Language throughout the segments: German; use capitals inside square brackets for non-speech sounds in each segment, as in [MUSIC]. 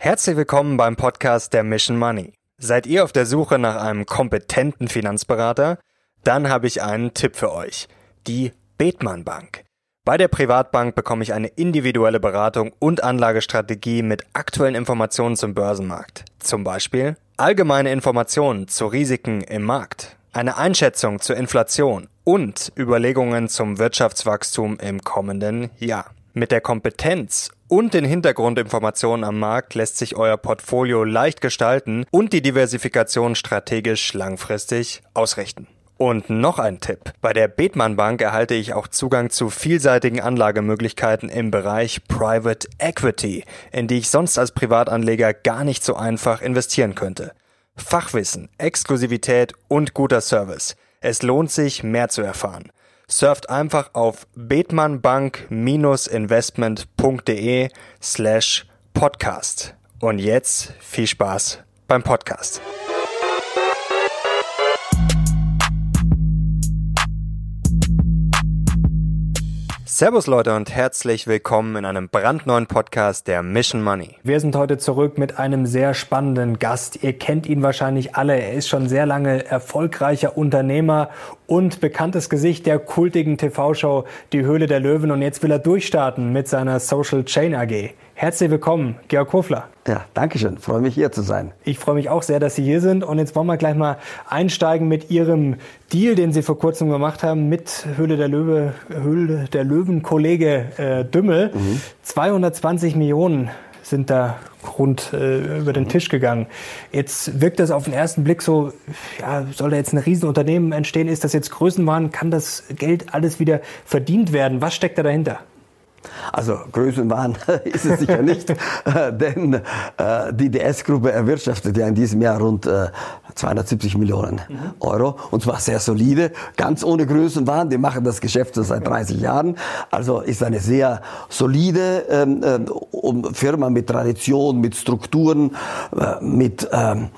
Herzlich willkommen beim Podcast der Mission Money. Seid ihr auf der Suche nach einem kompetenten Finanzberater? Dann habe ich einen Tipp für euch. Die Bethmann Bank. Bei der Privatbank bekomme ich eine individuelle Beratung und Anlagestrategie mit aktuellen Informationen zum Börsenmarkt. Zum Beispiel allgemeine Informationen zu Risiken im Markt, eine Einschätzung zur Inflation und Überlegungen zum Wirtschaftswachstum im kommenden Jahr. Mit der Kompetenz und den Hintergrundinformationen am Markt lässt sich euer Portfolio leicht gestalten und die Diversifikation strategisch langfristig ausrichten. Und noch ein Tipp. Bei der Bethmann Bank erhalte ich auch Zugang zu vielseitigen Anlagemöglichkeiten im Bereich Private Equity, in die ich sonst als Privatanleger gar nicht so einfach investieren könnte. Fachwissen, Exklusivität und guter Service. Es lohnt sich, mehr zu erfahren surft einfach auf betmannbank-investment.de slash podcast. Und jetzt viel Spaß beim Podcast. Servus Leute und herzlich willkommen in einem brandneuen Podcast der Mission Money. Wir sind heute zurück mit einem sehr spannenden Gast. Ihr kennt ihn wahrscheinlich alle. Er ist schon sehr lange erfolgreicher Unternehmer und bekanntes Gesicht der kultigen TV-Show Die Höhle der Löwen und jetzt will er durchstarten mit seiner Social Chain AG. Herzlich willkommen, Georg Kofler. Ja, danke schön. Freue mich hier zu sein. Ich freue mich auch sehr, dass Sie hier sind. Und jetzt wollen wir gleich mal einsteigen mit Ihrem Deal, den Sie vor kurzem gemacht haben mit Höhle der Löwe, Höhle der Löwen Kollege äh, Dümmel. Mhm. 220 Millionen sind da rund äh, über den mhm. Tisch gegangen. Jetzt wirkt das auf den ersten Blick so, ja, soll da jetzt ein Riesenunternehmen entstehen? Ist das jetzt Größenwahn? Kann das Geld alles wieder verdient werden? Was steckt da dahinter? Also Größenwahn [LAUGHS] ist es sicher nicht, [LAUGHS] äh, denn äh, die DS-Gruppe erwirtschaftet ja in diesem Jahr rund äh, 270 Millionen mhm. Euro und zwar sehr solide, ganz ohne Größenwahn. Die machen das Geschäft so seit 30 Jahren, also ist eine sehr solide ähm, äh, Firma mit Tradition, mit Strukturen, äh, mit ähm,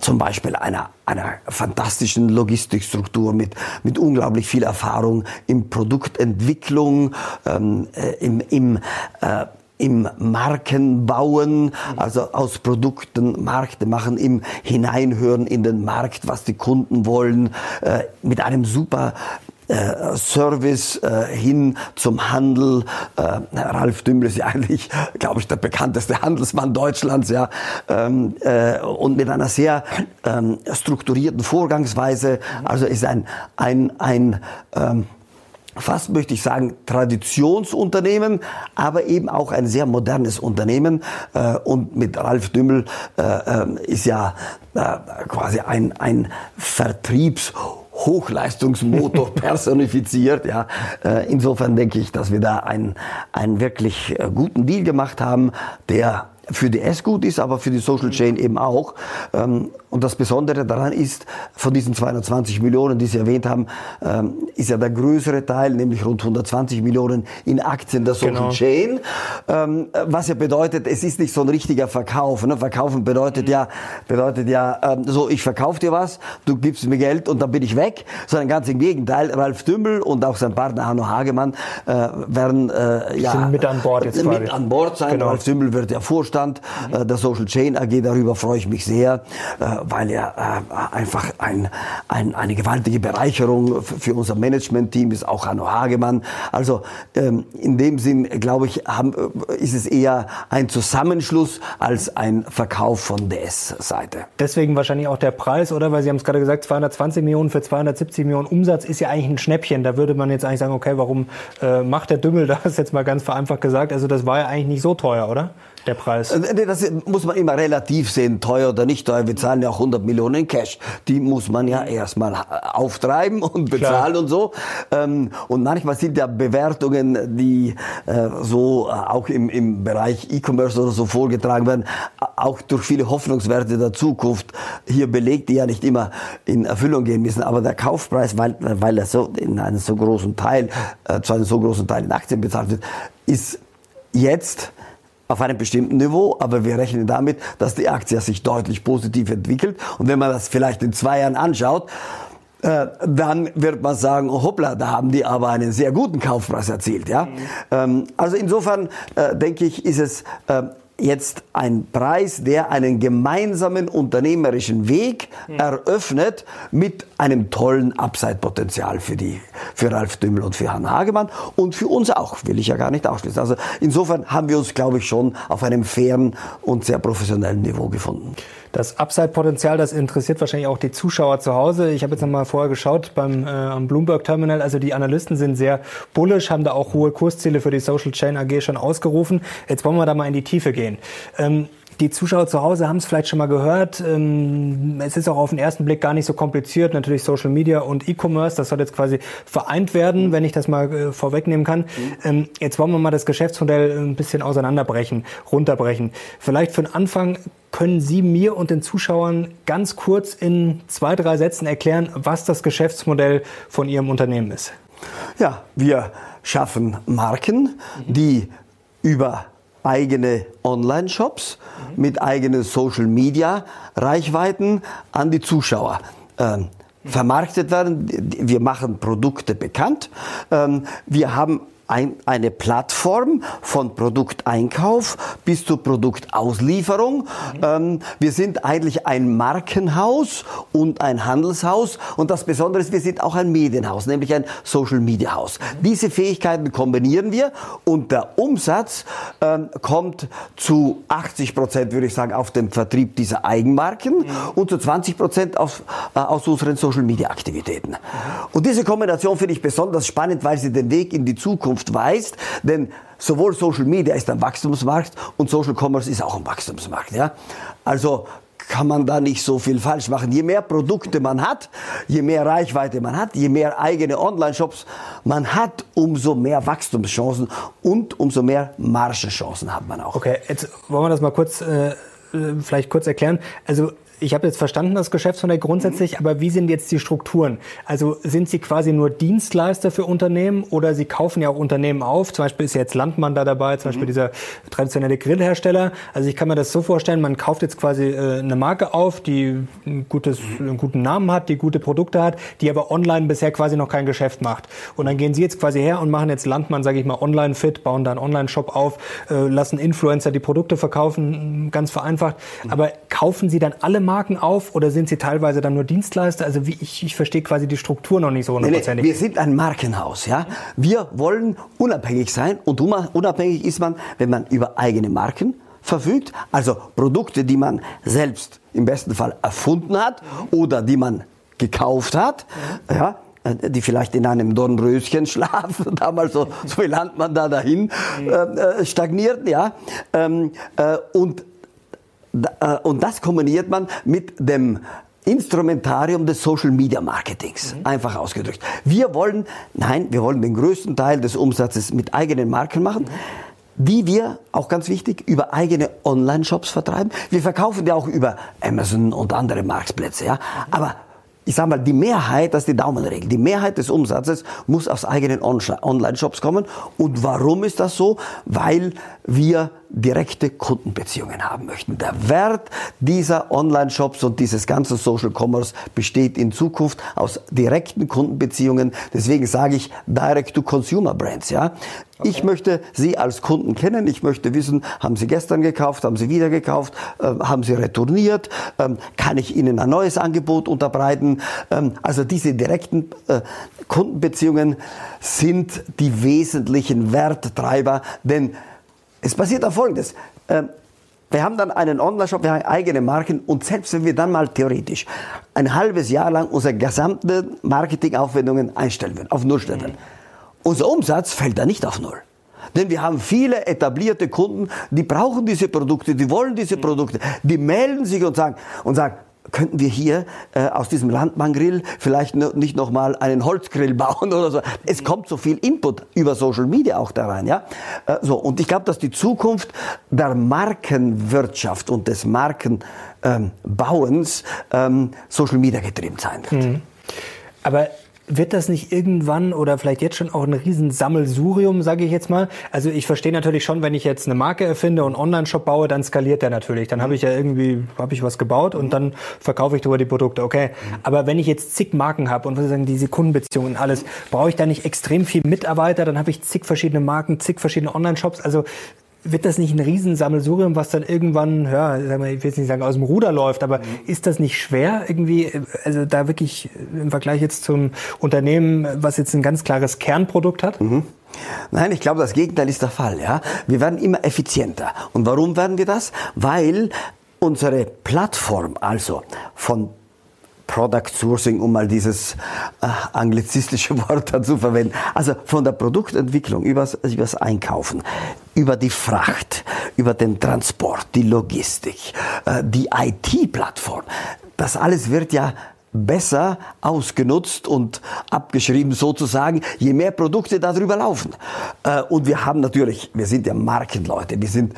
zum Beispiel einer, einer fantastischen Logistikstruktur mit, mit unglaublich viel Erfahrung in Produktentwicklung, ähm, äh, im, im äh, im Markenbauen, also aus Produkten Markte machen, im Hineinhören in den Markt, was die Kunden wollen, äh, mit einem super Service äh, hin zum Handel. Äh, Ralf Dümmel ist ja eigentlich, glaube ich, der bekannteste Handelsmann Deutschlands, ja, ähm, äh, und mit einer sehr ähm, strukturierten Vorgangsweise. Also ist ein ein ein ähm, fast möchte ich sagen, Traditionsunternehmen, aber eben auch ein sehr modernes Unternehmen. Äh, und mit Ralf Dümmel äh, ist ja äh, quasi ein, ein Vertriebs- Hochleistungsmotor [LAUGHS] personifiziert. Ja. Äh, insofern denke ich, dass wir da einen, einen wirklich äh, guten Deal gemacht haben, der für die S gut ist, aber für die Social Chain eben auch. Ähm, und das Besondere daran ist, von diesen 220 Millionen, die Sie erwähnt haben, ähm, ist ja der größere Teil, nämlich rund 120 Millionen in Aktien der Social genau. Chain. Ähm, was ja bedeutet, es ist nicht so ein richtiger Verkauf. Ne? Verkaufen bedeutet ja, bedeutet ja, so ich verkaufe dir was, du gibst mir Geld und dann bin ich weg, sondern ganz im Gegenteil. Ralf Dümmel und auch sein Partner Hanno Hagemann äh, werden äh, ja mit an Bord jetzt mit an Bord sein. Genau. Ralf Dümmel wird ja Vorstand Vorstand äh, der Social Chain AG. Darüber freue ich mich sehr, äh, weil er äh, einfach ein, ein, eine gewaltige Bereicherung für unser Management-Team ist, auch Hanno Hagemann. Also ähm, in dem Sinn, glaube ich, haben, äh, ist es eher ein Zusammenschluss als ein Verkauf von DS-Seite. Deswegen wahrscheinlich auch der Preis, oder? Weil Sie haben es gerade gesagt, 220 Millionen für 270 Millionen Umsatz ist ja eigentlich ein Schnäppchen. Da würde man jetzt eigentlich sagen, okay, warum äh, macht der Dümmel [LAUGHS] das jetzt mal ganz vereinfacht gesagt? Also das war ja eigentlich nicht so teuer, oder? Der Preis? Äh, das muss man immer relativ sehen, teuer oder nicht teuer. Wir zahlen ja auch 100 Millionen in Cash. Die muss man ja erstmal auftreiben und bezahlen Klar. und so. Ähm, und manchmal sind ja Bewertungen, die äh, so äh, auch im, im Bereich E-Commerce oder so vorgetragen werden, auch durch viele Hoffnungswerte der Zukunft hier belegt, die ja nicht immer in Erfüllung gehen müssen. Aber der Kaufpreis, weil, weil er so in einem so großen Teil, zu einem so großen Teil in Aktien bezahlt wird, ist jetzt auf einem bestimmten Niveau, aber wir rechnen damit, dass die Aktie sich deutlich positiv entwickelt. Und wenn man das vielleicht in zwei Jahren anschaut, äh, dann wird man sagen, oh, hoppla, da haben die aber einen sehr guten Kaufpreis erzielt. Ja? Mhm. Ähm, also insofern äh, denke ich, ist es äh, jetzt ein Preis, der einen gemeinsamen unternehmerischen Weg mhm. eröffnet mit einem tollen Upside-Potenzial für die, für Ralf Dümmel und für Hanna Hagemann und für uns auch, will ich ja gar nicht ausschließen. Also insofern haben wir uns, glaube ich, schon auf einem fairen und sehr professionellen Niveau gefunden. Das Upside-Potenzial, das interessiert wahrscheinlich auch die Zuschauer zu Hause. Ich habe jetzt nochmal vorher geschaut beim äh, am Bloomberg Terminal. Also die Analysten sind sehr bullish, haben da auch hohe Kursziele für die Social Chain AG schon ausgerufen. Jetzt wollen wir da mal in die Tiefe gehen. Ähm, die Zuschauer zu Hause haben es vielleicht schon mal gehört. Ähm, es ist auch auf den ersten Blick gar nicht so kompliziert. Natürlich Social Media und E-Commerce, das soll jetzt quasi vereint werden, wenn ich das mal äh, vorwegnehmen kann. Mhm. Jetzt wollen wir mal das Geschäftsmodell ein bisschen auseinanderbrechen, runterbrechen. Vielleicht für den Anfang können Sie mir und den Zuschauern ganz kurz in zwei, drei Sätzen erklären, was das Geschäftsmodell von Ihrem Unternehmen ist? Ja, wir schaffen Marken, die über eigene Online-Shops mhm. mit eigenen Social-Media-Reichweiten an die Zuschauer ähm, vermarktet werden. Wir machen Produkte bekannt. Ähm, wir haben ein, eine Plattform von Produkteinkauf bis zur Produktauslieferung. Mhm. Ähm, wir sind eigentlich ein Markenhaus und ein Handelshaus und das Besondere ist, wir sind auch ein Medienhaus, nämlich ein Social Media Haus. Mhm. Diese Fähigkeiten kombinieren wir und der Umsatz ähm, kommt zu 80 Prozent, würde ich sagen, auf dem Vertrieb dieser Eigenmarken mhm. und zu 20 Prozent äh, aus unseren Social Media Aktivitäten. Und diese Kombination finde ich besonders spannend, weil sie den Weg in die Zukunft Zukunft weist, denn sowohl Social Media ist ein Wachstumsmarkt und Social Commerce ist auch ein Wachstumsmarkt. Ja? Also kann man da nicht so viel falsch machen. Je mehr Produkte man hat, je mehr Reichweite man hat, je mehr eigene Online-Shops man hat, umso mehr Wachstumschancen und umso mehr Margenchancen hat man auch. Okay, jetzt wollen wir das mal kurz, äh, äh vielleicht kurz erklären. Also ich habe jetzt verstanden, das Geschäftsmodell grundsätzlich, mhm. aber wie sind jetzt die Strukturen? Also sind Sie quasi nur Dienstleister für Unternehmen oder Sie kaufen ja auch Unternehmen auf? Zum Beispiel ist jetzt Landmann da dabei, zum mhm. Beispiel dieser traditionelle Grillhersteller. Also ich kann mir das so vorstellen, man kauft jetzt quasi äh, eine Marke auf, die ein gutes, mhm. einen guten Namen hat, die gute Produkte hat, die aber online bisher quasi noch kein Geschäft macht. Und dann gehen Sie jetzt quasi her und machen jetzt Landmann, sage ich mal, online fit, bauen da einen Online-Shop auf, äh, lassen Influencer die Produkte verkaufen, ganz vereinfacht. Mhm. Aber kaufen Sie dann alle Marken auf oder sind Sie teilweise dann nur Dienstleister? Also wie ich, ich verstehe quasi die Struktur noch nicht so hundertprozentig. Nee, wir sind ein Markenhaus, ja. Wir wollen unabhängig sein und unabhängig ist man, wenn man über eigene Marken verfügt, also Produkte, die man selbst im besten Fall erfunden hat oder die man gekauft hat, ja, die vielleicht in einem Dornröschen [LAUGHS] schlafen, damals so, so wie Landmann da dahin äh, äh stagniert, ja, ähm, äh, und und das kombiniert man mit dem Instrumentarium des Social Media Marketings. Mhm. Einfach ausgedrückt. Wir wollen, nein, wir wollen den größten Teil des Umsatzes mit eigenen Marken machen. Mhm. Die wir, auch ganz wichtig, über eigene Online-Shops vertreiben. Wir verkaufen ja auch über Amazon und andere Marktplätze, ja. Aber ich sage mal, die Mehrheit, das ist die Daumenregel, die Mehrheit des Umsatzes muss aus eigenen Online-Shops kommen. Und warum ist das so? Weil wir direkte Kundenbeziehungen haben möchten. Der Wert dieser Online-Shops und dieses ganzen Social Commerce besteht in Zukunft aus direkten Kundenbeziehungen. Deswegen sage ich Direct-to-Consumer-Brands. Ja? Okay. Ich möchte Sie als Kunden kennen. Ich möchte wissen, haben Sie gestern gekauft, haben Sie wieder gekauft, äh, haben Sie retourniert, ähm, kann ich Ihnen ein neues Angebot unterbreiten. Ähm, also diese direkten äh, Kundenbeziehungen sind die wesentlichen Werttreiber, denn es passiert auch Folgendes. Ähm, wir haben dann einen Online-Shop, wir haben eigene Marken und selbst wenn wir dann mal theoretisch ein halbes Jahr lang unsere gesamten Marketingaufwendungen einstellen würden, auf Null stellen würden, unser Umsatz fällt da nicht auf Null. Denn wir haben viele etablierte Kunden, die brauchen diese Produkte, die wollen diese Produkte, die melden sich und sagen, und sagen könnten wir hier äh, aus diesem Landmanngrill vielleicht nicht nochmal einen Holzgrill [LAUGHS] bauen oder so. Es kommt so viel Input über Social Media auch da rein. Ja? Äh, so, und ich glaube, dass die Zukunft der Markenwirtschaft und des Markenbauens ähm, Social Media getrieben sein wird. Mhm. Aber wird das nicht irgendwann oder vielleicht jetzt schon auch ein Riesensammelsurium, sage ich jetzt mal? Also ich verstehe natürlich schon, wenn ich jetzt eine Marke erfinde und Online-Shop baue, dann skaliert der natürlich. Dann habe ich ja irgendwie, habe ich was gebaut und dann verkaufe ich darüber die Produkte. Okay, aber wenn ich jetzt zig Marken habe und sozusagen diese Kundenbeziehungen und alles, brauche ich da nicht extrem viel Mitarbeiter? Dann habe ich zig verschiedene Marken, zig verschiedene Online-Shops. Also wird das nicht ein Riesensammelsurium, was dann irgendwann, ja, ich will jetzt nicht sagen aus dem Ruder läuft, aber mhm. ist das nicht schwer irgendwie, also da wirklich im Vergleich jetzt zum Unternehmen, was jetzt ein ganz klares Kernprodukt hat? Mhm. Nein, ich glaube, das Gegenteil ist der Fall. Ja? Wir werden immer effizienter. Und warum werden wir das? Weil unsere Plattform, also von Product Sourcing, um mal dieses äh, anglizistische [LAUGHS] Wort dazu verwenden. Also von der Produktentwicklung übers, übers Einkaufen, über die Fracht, über den Transport, die Logistik, äh, die IT-Plattform. Das alles wird ja besser ausgenutzt und abgeschrieben sozusagen, je mehr Produkte darüber laufen. Äh, und wir haben natürlich, wir sind ja Markenleute, wir sind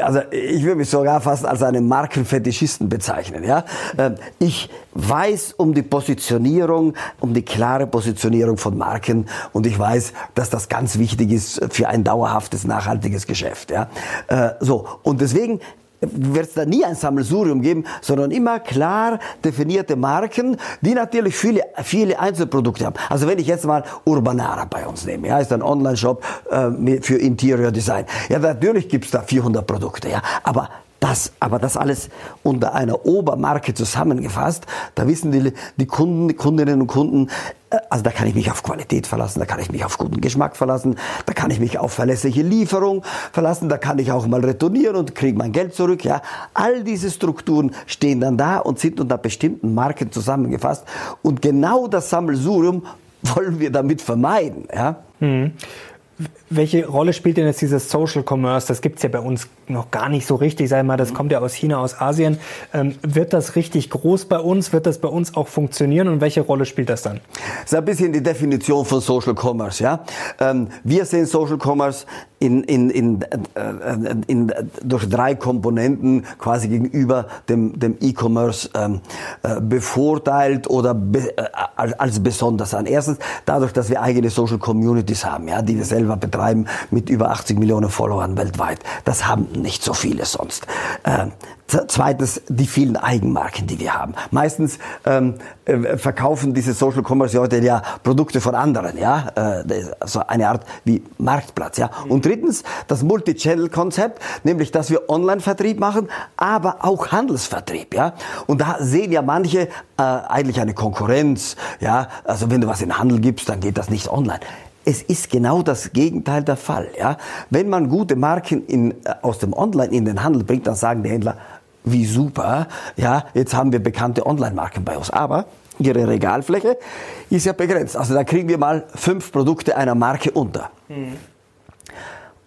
also ich würde mich sogar fast als einen Markenfetischisten bezeichnen. Ja? Äh, ich weiß um die Positionierung, um die klare Positionierung von Marken und ich weiß, dass das ganz wichtig ist für ein dauerhaftes, nachhaltiges Geschäft. Ja? Äh, so und deswegen wird es da nie ein Sammelsurium geben, sondern immer klar definierte Marken, die natürlich viele, viele Einzelprodukte haben. Also wenn ich jetzt mal Urbanara bei uns nehme, ja, ist ein Online-Shop äh, für Interior Design. Ja, natürlich gibt's da 400 Produkte, ja, aber das, aber das alles unter einer Obermarke zusammengefasst, da wissen die, die Kunden, die Kundinnen und Kunden, äh, also da kann ich mich auf Qualität verlassen, da kann ich mich auf guten Geschmack verlassen, da kann ich mich auf verlässliche Lieferung verlassen, da kann ich auch mal retournieren und kriege mein Geld zurück. Ja, all diese Strukturen stehen dann da und sind unter bestimmten Marken zusammengefasst und genau das Sammelsurium [LAUGHS] wollen wir damit vermeiden. Ja. Hm. Welche Rolle spielt denn jetzt dieses Social Commerce? Das gibt's ja bei uns noch gar nicht so richtig. Sag mal, das kommt ja aus China, aus Asien. Ähm, wird das richtig groß bei uns? Wird das bei uns auch funktionieren? Und welche Rolle spielt das dann? Das ist ein bisschen die Definition von Social Commerce. Ja? Ähm, wir sehen Social Commerce in, in, in, äh, in, durch drei Komponenten quasi gegenüber dem, dem E-Commerce ähm, äh, bevorteilt oder be, äh, als besonders an. Erstens dadurch, dass wir eigene Social Communities haben, ja, die wir selber betreiben mit über 80 Millionen Followern weltweit. Das haben nicht so viele sonst. Äh, Zweitens die vielen Eigenmarken, die wir haben. Meistens ähm, äh, verkaufen diese Social Commerce heute ja Produkte von anderen, ja, äh, so eine Art wie Marktplatz, ja. Und drittens das Multi-Channel-Konzept, nämlich dass wir Online-Vertrieb machen, aber auch Handelsvertrieb, ja. Und da sehen ja manche äh, eigentlich eine Konkurrenz, ja. Also wenn du was in Handel gibst, dann geht das nicht online. Es ist genau das Gegenteil der Fall. Ja? Wenn man gute Marken in, äh, aus dem Online in den Handel bringt, dann sagen die Händler, wie super, ja, jetzt haben wir bekannte Online-Marken bei uns. Aber ihre Regalfläche ist ja begrenzt. Also da kriegen wir mal fünf Produkte einer Marke unter. Mhm.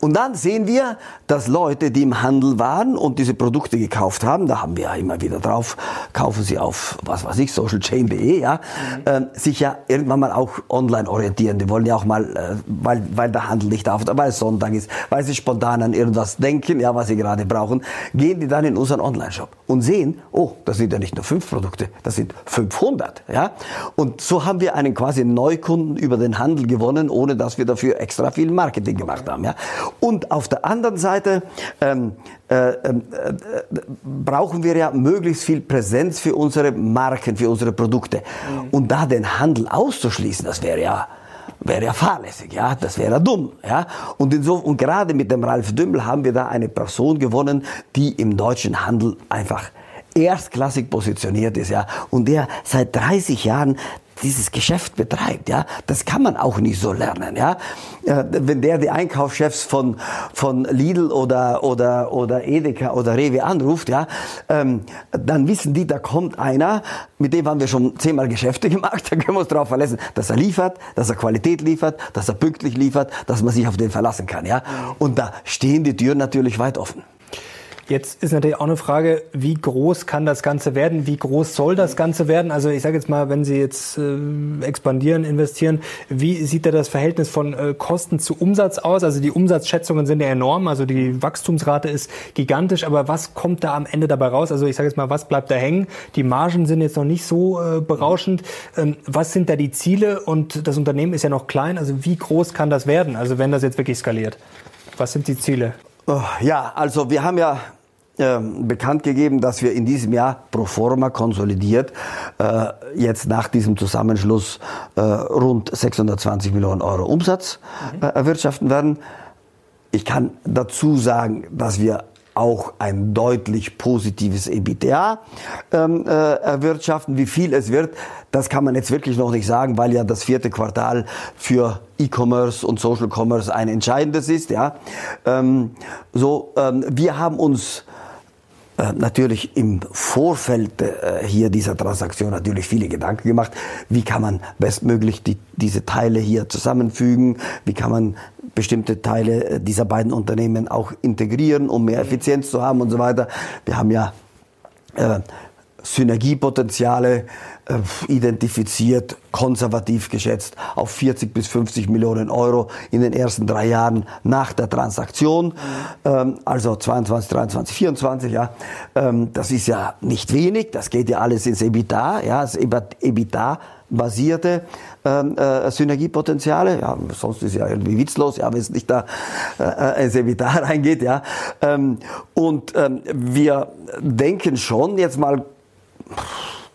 Und dann sehen wir, dass Leute, die im Handel waren und diese Produkte gekauft haben, da haben wir ja immer wieder drauf, kaufen sie auf, was weiß ich, socialchain.de, ja, mhm. äh, sich ja irgendwann mal auch online orientieren. Die wollen ja auch mal, äh, weil, weil der Handel nicht auf, weil es Sonntag ist, weil sie spontan an irgendwas denken, ja, was sie gerade brauchen, gehen die dann in unseren Online-Shop und sehen, oh, das sind ja nicht nur fünf Produkte, das sind 500, ja. Und so haben wir einen quasi Neukunden über den Handel gewonnen, ohne dass wir dafür extra viel Marketing gemacht haben, ja. Und auf der anderen Seite ähm, äh, äh, äh, brauchen wir ja möglichst viel Präsenz für unsere Marken, für unsere Produkte. Mhm. Und da den Handel auszuschließen, das wäre ja wäre ja fahrlässig, ja, das wäre dumm, ja. Und, inso, und gerade mit dem Ralf Dümmel haben wir da eine Person gewonnen, die im deutschen Handel einfach erstklassig positioniert ist, ja, und der seit 30 Jahren dieses Geschäft betreibt, ja, das kann man auch nicht so lernen, ja. Äh, wenn der die Einkaufschefs von, von Lidl oder, oder, oder Edeka oder Rewe anruft, ja, ähm, dann wissen die, da kommt einer, mit dem haben wir schon zehnmal Geschäfte [LAUGHS] gemacht, da können wir uns darauf verlassen, dass er liefert, dass er Qualität liefert, dass er pünktlich liefert, dass man sich auf den verlassen kann, ja. Und da stehen die Türen natürlich weit offen. Jetzt ist natürlich auch eine Frage, wie groß kann das Ganze werden? Wie groß soll das Ganze werden? Also ich sage jetzt mal, wenn Sie jetzt äh, expandieren, investieren, wie sieht da das Verhältnis von äh, Kosten zu Umsatz aus? Also die Umsatzschätzungen sind ja enorm, also die Wachstumsrate ist gigantisch, aber was kommt da am Ende dabei raus? Also ich sage jetzt mal, was bleibt da hängen? Die Margen sind jetzt noch nicht so äh, berauschend. Ähm, was sind da die Ziele? Und das Unternehmen ist ja noch klein, also wie groß kann das werden? Also wenn das jetzt wirklich skaliert, was sind die Ziele? Oh, ja, also wir haben ja äh, bekannt gegeben, dass wir in diesem Jahr pro forma konsolidiert äh, jetzt nach diesem Zusammenschluss äh, rund 620 Millionen Euro Umsatz mhm. äh, erwirtschaften werden. Ich kann dazu sagen, dass wir auch ein deutlich positives EBITDA ähm, äh, erwirtschaften. Wie viel es wird, das kann man jetzt wirklich noch nicht sagen, weil ja das vierte Quartal für E-Commerce und Social Commerce ein entscheidendes ist. Ja, ähm, so ähm, wir haben uns natürlich im Vorfeld äh, hier dieser Transaktion natürlich viele Gedanken gemacht. Wie kann man bestmöglich die, diese Teile hier zusammenfügen? Wie kann man bestimmte Teile äh, dieser beiden Unternehmen auch integrieren, um mehr Effizienz zu haben und so weiter? Wir haben ja äh, Synergiepotenziale äh, identifiziert, konservativ geschätzt auf 40 bis 50 Millionen Euro in den ersten drei Jahren nach der Transaktion, ähm, also 22, 23, 24, ja. Ähm, das ist ja nicht wenig, das geht ja alles ins EBITDA, ja, das EBITDA basierte ähm, äh, Synergiepotenziale. Ja, sonst ist ja irgendwie witzlos, ja, wenn es nicht da äh, ins EBITDA [LAUGHS] reingeht, ja. Und wir denken schon jetzt mal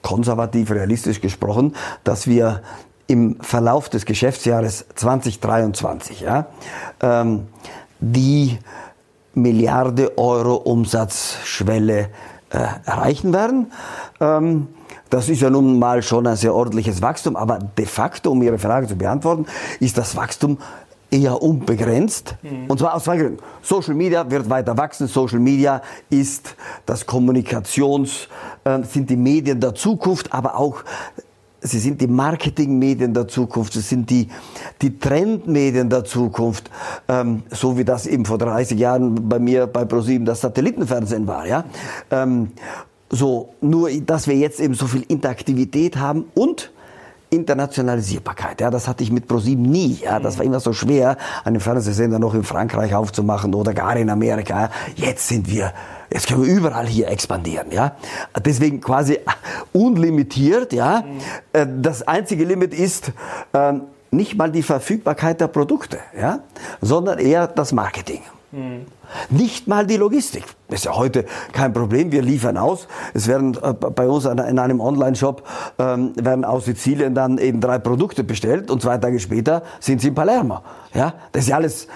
konservativ realistisch gesprochen, dass wir im Verlauf des Geschäftsjahres 2023 ja, ähm, die Milliarde Euro Umsatzschwelle äh, erreichen werden. Ähm, das ist ja nun mal schon ein sehr ordentliches Wachstum, aber de facto, um Ihre Frage zu beantworten, ist das Wachstum eher unbegrenzt. Mhm. Und zwar aus zwei Gründen. Social Media wird weiter wachsen. Social Media ist das Kommunikations, äh, sind die Medien der Zukunft, aber auch Sie sind die Marketingmedien der Zukunft, sie sind die, die Trendmedien der Zukunft, ähm, so wie das eben vor 30 Jahren bei mir bei ProSieben das Satellitenfernsehen war. Ja? Ähm, so, nur dass wir jetzt eben so viel Interaktivität haben und Internationalisierbarkeit. Ja, das hatte ich mit ProSieben nie. Ja, das war immer so schwer, einen Fernsehsender noch in Frankreich aufzumachen oder gar in Amerika. Jetzt sind wir, jetzt können wir überall hier expandieren. Ja, deswegen quasi unlimitiert. Ja, mhm. das einzige Limit ist ähm, nicht mal die Verfügbarkeit der Produkte, ja, sondern eher das Marketing. Nicht mal die Logistik. Das ist ja heute kein Problem. Wir liefern aus. Es werden äh, bei uns in einem Online-Shop ähm, werden aus Sizilien dann eben drei Produkte bestellt und zwei Tage später sind sie in Palermo. Ja, das ist ja alles,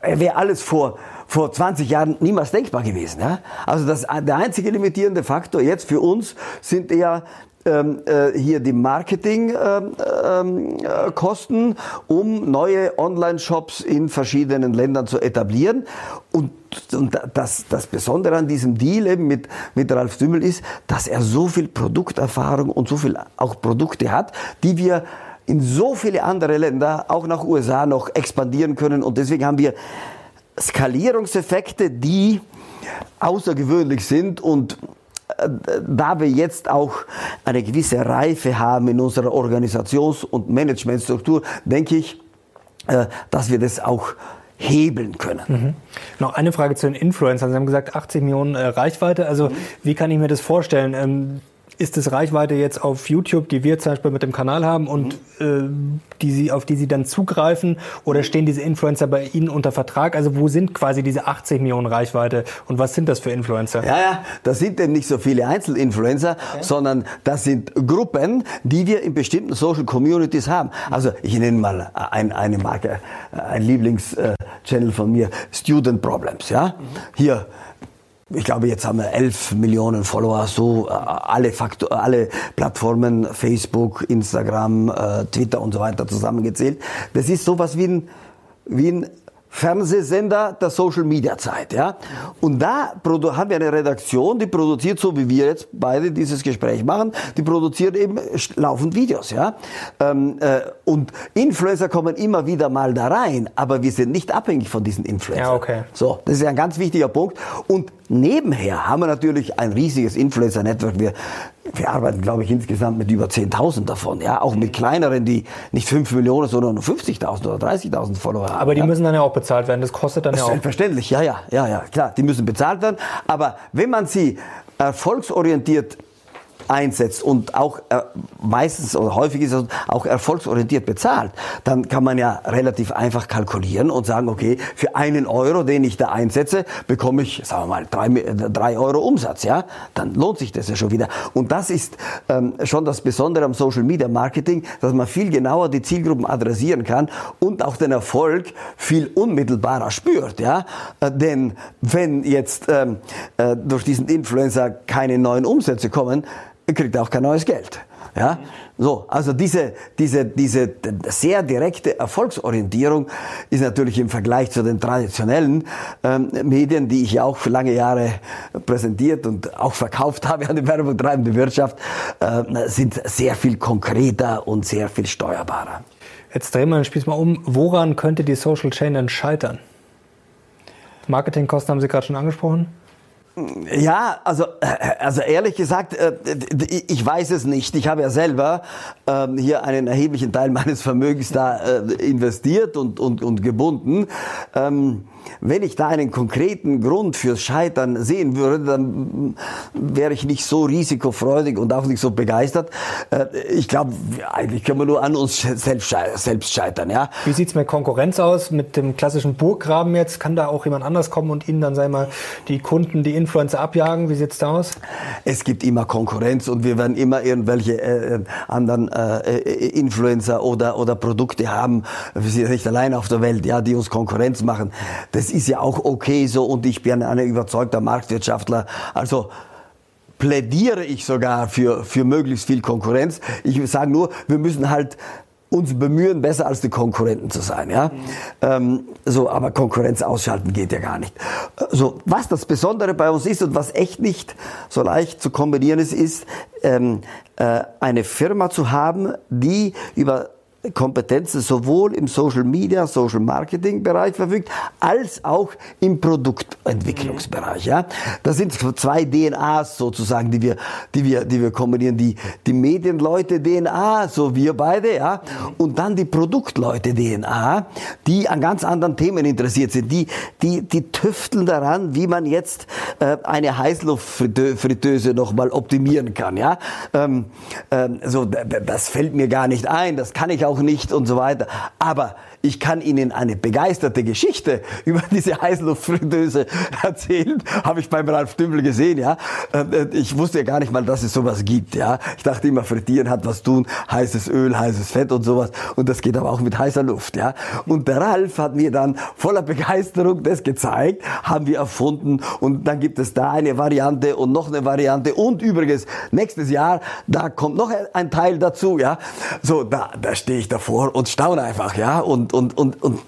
äh, wäre alles vor vor 20 Jahren niemals denkbar gewesen. Ja? Also das, der einzige limitierende Faktor jetzt für uns sind eher ähm, äh, hier die Marketingkosten, ähm, äh, um neue Online-Shops in verschiedenen Ländern zu etablieren. Und, und das, das Besondere an diesem Deal eben mit, mit Ralf Dümmel ist, dass er so viel Produkterfahrung und so viel auch Produkte hat, die wir in so viele andere Länder, auch nach USA, noch expandieren können. Und deswegen haben wir Skalierungseffekte, die außergewöhnlich sind und da wir jetzt auch eine gewisse Reife haben in unserer Organisations- und Managementstruktur, denke ich, äh, dass wir das auch hebeln können. Mhm. Noch eine Frage zu den Influencern. Sie haben gesagt 80 Millionen äh, Reichweite. Also wie kann ich mir das vorstellen? Ist es Reichweite jetzt auf YouTube, die wir zum Beispiel mit dem Kanal haben und mhm. äh, die sie, auf die Sie dann zugreifen? Oder stehen diese Influencer bei Ihnen unter Vertrag? Also wo sind quasi diese 80 Millionen Reichweite und was sind das für Influencer? Ja, ja, das sind eben nicht so viele Einzelinfluencer, okay. sondern das sind Gruppen, die wir in bestimmten Social Communities haben. Also ich nenne mal ein, eine Marke, ein Lieblingschannel von mir, Student Problems. Ja, mhm. hier ich glaube, jetzt haben wir 11 Millionen Follower, so äh, alle, Faktor, alle Plattformen, Facebook, Instagram, äh, Twitter und so weiter zusammengezählt. Das ist sowas wie ein, wie ein Fernsehsender der Social Media Zeit, ja. Und da haben wir eine Redaktion, die produziert so wie wir jetzt beide dieses Gespräch machen, die produziert eben laufend Videos, ja. Ähm, äh, und Influencer kommen immer wieder mal da rein, aber wir sind nicht abhängig von diesen Influencern. Ja, okay. So, das ist ein ganz wichtiger Punkt. Und nebenher haben wir natürlich ein riesiges Influencer-Network. Wir wir arbeiten, glaube ich, insgesamt mit über 10.000 davon. Ja, auch mit kleineren, die nicht 5 Millionen, sondern nur 50.000 oder 30.000 Follower haben. Aber die ja. müssen dann ja auch bezahlt werden. Das kostet dann ja auch. Selbstverständlich, ja, ja, ja, ja, klar. Die müssen bezahlt werden. Aber wenn man sie erfolgsorientiert einsetzt und auch äh, meistens oder häufig ist es auch erfolgsorientiert bezahlt, dann kann man ja relativ einfach kalkulieren und sagen, okay, für einen Euro, den ich da einsetze, bekomme ich, sagen wir mal, drei, drei Euro Umsatz, ja, dann lohnt sich das ja schon wieder. Und das ist ähm, schon das Besondere am Social Media Marketing, dass man viel genauer die Zielgruppen adressieren kann und auch den Erfolg viel unmittelbarer spürt, ja, äh, denn wenn jetzt ähm, äh, durch diesen Influencer keine neuen Umsätze kommen, kriegt auch kein neues Geld. Ja, so, also diese, diese, diese sehr direkte Erfolgsorientierung ist natürlich im Vergleich zu den traditionellen ähm, Medien, die ich ja auch für lange Jahre präsentiert und auch verkauft habe an die Werbung treibende Wirtschaft, äh, sind sehr viel konkreter und sehr viel steuerbarer. Jetzt drehen wir den Spieß mal um. Woran könnte die Social Chain denn scheitern? Marketingkosten haben Sie gerade schon angesprochen. Ja, also, äh, also ehrlich gesagt, äh, ich weiß es nicht. Ich habe ja selber ähm, hier einen erheblichen Teil meines Vermögens da äh, investiert und, und, und gebunden. Ähm, wenn ich da einen konkreten Grund fürs Scheitern sehen würde, dann wäre ich nicht so risikofreudig und auch nicht so begeistert. Ich glaube, eigentlich können wir nur an uns selbst, scheitern. Ja? Wie sieht's mit Konkurrenz aus? Mit dem klassischen Burggraben jetzt? Kann da auch jemand anders kommen und Ihnen dann, wir mal, die Kunden, die Influencer abjagen? Wie sieht's da aus? Es gibt immer Konkurrenz und wir werden immer irgendwelche äh, anderen äh, Influencer oder, oder Produkte haben. Wir sind nicht allein auf der Welt, ja, die uns Konkurrenz machen. Das ist ja auch okay so und ich bin ein überzeugter Marktwirtschaftler. Also plädiere ich sogar für, für möglichst viel Konkurrenz. Ich sage nur, wir müssen halt uns bemühen, besser als die Konkurrenten zu sein. Ja? Mhm. Ähm, so, aber Konkurrenz ausschalten geht ja gar nicht. So, was das Besondere bei uns ist und was echt nicht so leicht zu kombinieren ist, ist ähm, äh, eine Firma zu haben, die über Kompetenzen sowohl im Social Media, Social Marketing Bereich verfügt, als auch im Produktentwicklungsbereich. Ja, das sind zwei DNAs sozusagen, die wir, die wir, die wir kombinieren. Die, die Medienleute DNA, so wir beide, ja, und dann die Produktleute DNA, die an ganz anderen Themen interessiert sind. Die, die, die tüfteln daran, wie man jetzt äh, eine Heißluftfritteuse nochmal optimieren kann. Ja, ähm, ähm, so das fällt mir gar nicht ein. Das kann ich auch auch nicht und so weiter. Aber ich kann Ihnen eine begeisterte Geschichte über diese Heißluftfritteuse erzählen. Habe ich beim Ralf Dümmel gesehen, ja. Äh, äh, ich wusste ja gar nicht mal, dass es sowas gibt, ja. Ich dachte immer, frittieren hat was tun, heißes Öl, heißes Fett und sowas. Und das geht aber auch mit heißer Luft, ja. Und der Ralf hat mir dann voller Begeisterung das gezeigt, haben wir erfunden. Und dann gibt es da eine Variante und noch eine Variante. Und übrigens, nächstes Jahr, da kommt noch ein Teil dazu, ja. So, da, da stehe ich davor und staune einfach, ja. Und, und, und, und,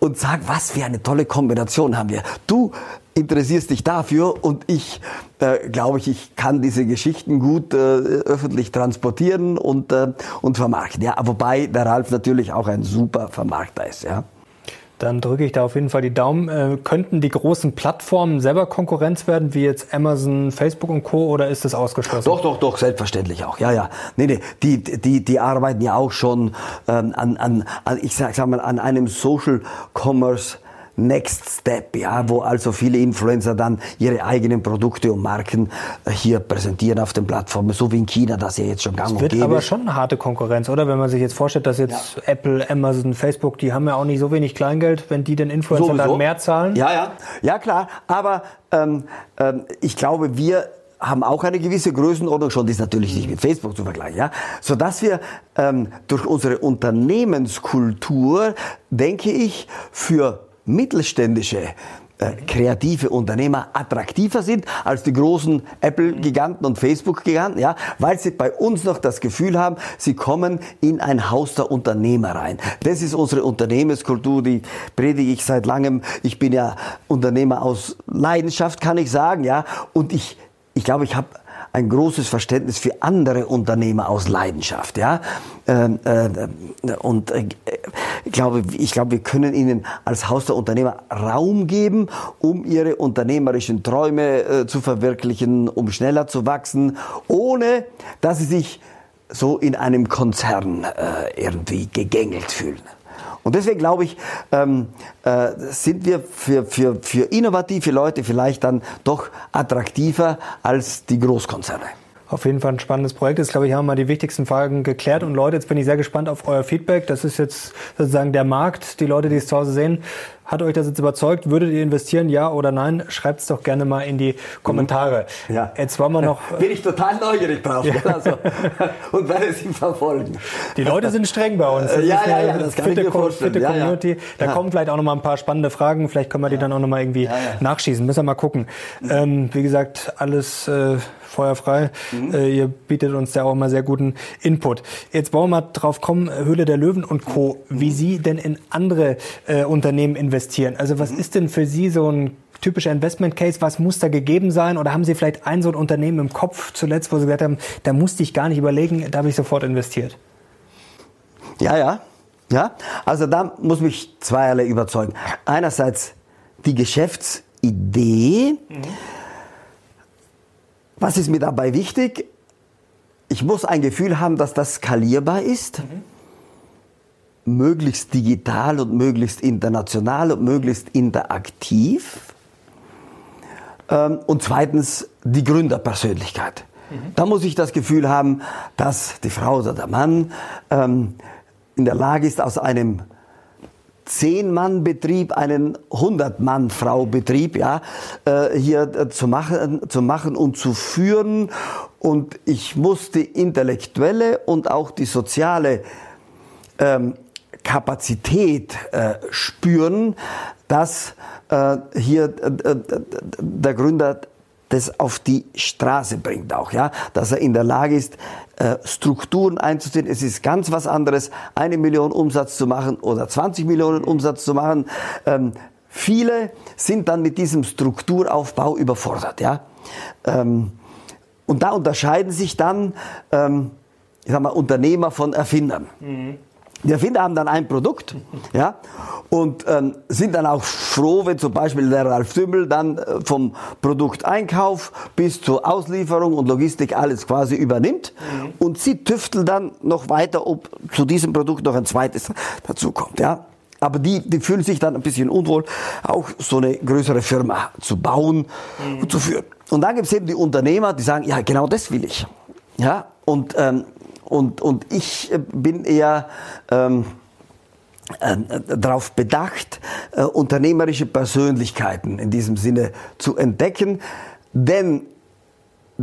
und sag, was für eine tolle Kombination haben wir. Du interessierst dich dafür und ich äh, glaube ich, ich kann diese Geschichten gut äh, öffentlich transportieren und, äh, und vermarkten. Ja, wobei der Ralf natürlich auch ein super Vermarkter ist. Ja. Dann drücke ich da auf jeden Fall die Daumen. Äh, könnten die großen Plattformen selber Konkurrenz werden, wie jetzt Amazon, Facebook und Co. oder ist das ausgeschlossen? Doch, doch, doch, selbstverständlich auch. Ja, ja. Nee, nee, die, die, die arbeiten ja auch schon ähm, an, an, an, ich sag, sag mal, an einem Social Commerce Next Step, ja, wo also viele Influencer dann ihre eigenen Produkte und Marken äh, hier präsentieren auf den Plattformen, so wie in China, das ja jetzt schon gang und gäbe wird aber schon eine harte Konkurrenz, oder? Wenn man sich jetzt vorstellt, dass jetzt ja. Apple, Amazon, Facebook, die haben ja auch nicht so wenig Kleingeld, wenn die den Influencern dann mehr zahlen. Ja, ja, ja klar. Aber ähm, ähm, ich glaube, wir haben auch eine gewisse Größenordnung schon, die ist natürlich nicht mit Facebook zu vergleichen, ja, so dass wir ähm, durch unsere Unternehmenskultur, denke ich, für mittelständische äh, kreative Unternehmer attraktiver sind als die großen Apple-Giganten und Facebook-Giganten, ja, weil sie bei uns noch das Gefühl haben, sie kommen in ein Haus der Unternehmer rein. Das ist unsere Unternehmenskultur, die predige ich seit langem. Ich bin ja Unternehmer aus Leidenschaft, kann ich sagen, ja, und ich, ich glaube, ich habe ein großes Verständnis für andere Unternehmer aus Leidenschaft, ja. Ähm, äh, und äh, ich glaube, ich glaube, wir können ihnen als Haus der Unternehmer Raum geben, um ihre unternehmerischen Träume äh, zu verwirklichen, um schneller zu wachsen, ohne dass sie sich so in einem Konzern irgendwie gegängelt fühlen. Und deswegen glaube ich, ähm, äh, sind wir für, für, für innovative Leute vielleicht dann doch attraktiver als die Großkonzerne. Auf jeden Fall ein spannendes Projekt. Jetzt, glaube ich, haben wir die wichtigsten Fragen geklärt. Und Leute, jetzt bin ich sehr gespannt auf euer Feedback. Das ist jetzt sozusagen der Markt, die Leute, die es zu Hause sehen. Hat euch das jetzt überzeugt? Würdet ihr investieren, ja oder nein? Schreibt es doch gerne mal in die Kommentare. Mhm. Ja. Jetzt wollen wir noch. [LAUGHS] Bin ich total neugierig drauf. Ja. Also, [LAUGHS] und werde sie verfolgen. Die Leute sind streng bei uns. [LAUGHS] Das ja, ja, ja, das kann fitte, ich mir vorstellen. Fitte Community. Ja, ja. Da kommen vielleicht auch noch mal ein paar spannende Fragen. Vielleicht können wir die dann auch noch mal irgendwie nachschießen. Müssen wir mal gucken. Ähm, wie gesagt, alles äh, feuerfrei. Mhm. Äh, ihr bietet uns da auch mal sehr guten Input. Jetzt wollen wir mal drauf kommen, Höhle der Löwen und Co., wie Sie denn in andere äh, Unternehmen investieren. Also was mhm. ist denn für Sie so ein typischer Investment Case? Was muss da gegeben sein? Oder haben Sie vielleicht ein so ein Unternehmen im Kopf zuletzt, wo Sie gesagt haben, da musste ich gar nicht überlegen, da habe ich sofort investiert? Ja, ja. Ja, also da muss mich zweierlei überzeugen. Einerseits die Geschäftsidee, mhm. Was ist mir dabei wichtig? Ich muss ein Gefühl haben, dass das skalierbar ist. Mhm. Möglichst digital und möglichst international und möglichst interaktiv. Ähm, und zweitens die Gründerpersönlichkeit. Mhm. Da muss ich das Gefühl haben, dass die Frau oder der Mann ähm, in der Lage ist, aus einem Zehn-Mann-Betrieb, einen 100-Mann-Frau-Betrieb, ja, äh, hier äh, zu machen, zu machen und zu führen. Und ich muss die intellektuelle und auch die soziale ähm, Kapazität äh, spüren, dass äh, hier äh, der Gründer das auf die Straße bringt auch, ja, dass er in der Lage ist, äh, Strukturen einzuziehen. Es ist ganz was anderes, eine Million Umsatz zu machen oder 20 Millionen Umsatz zu machen. Ähm, viele sind dann mit diesem Strukturaufbau überfordert, ja. Ähm, und da unterscheiden sich dann, ähm, ich sag mal, Unternehmer von Erfindern. Mhm. Die Erfinder haben dann ein Produkt, ja, und ähm, sind dann auch froh, wenn zum Beispiel der Ralf Dümmel dann äh, vom Produkteinkauf bis zur Auslieferung und Logistik alles quasi übernimmt. Mhm. Und sie tüfteln dann noch weiter, ob zu diesem Produkt noch ein zweites dazukommt, ja. Aber die, die fühlen sich dann ein bisschen unwohl, auch so eine größere Firma zu bauen mhm. und zu führen. Und dann gibt es eben die Unternehmer, die sagen, ja, genau das will ich. Ja, und, ähm, und, und ich bin eher ähm, äh, darauf bedacht, äh, unternehmerische Persönlichkeiten in diesem Sinne zu entdecken. Denn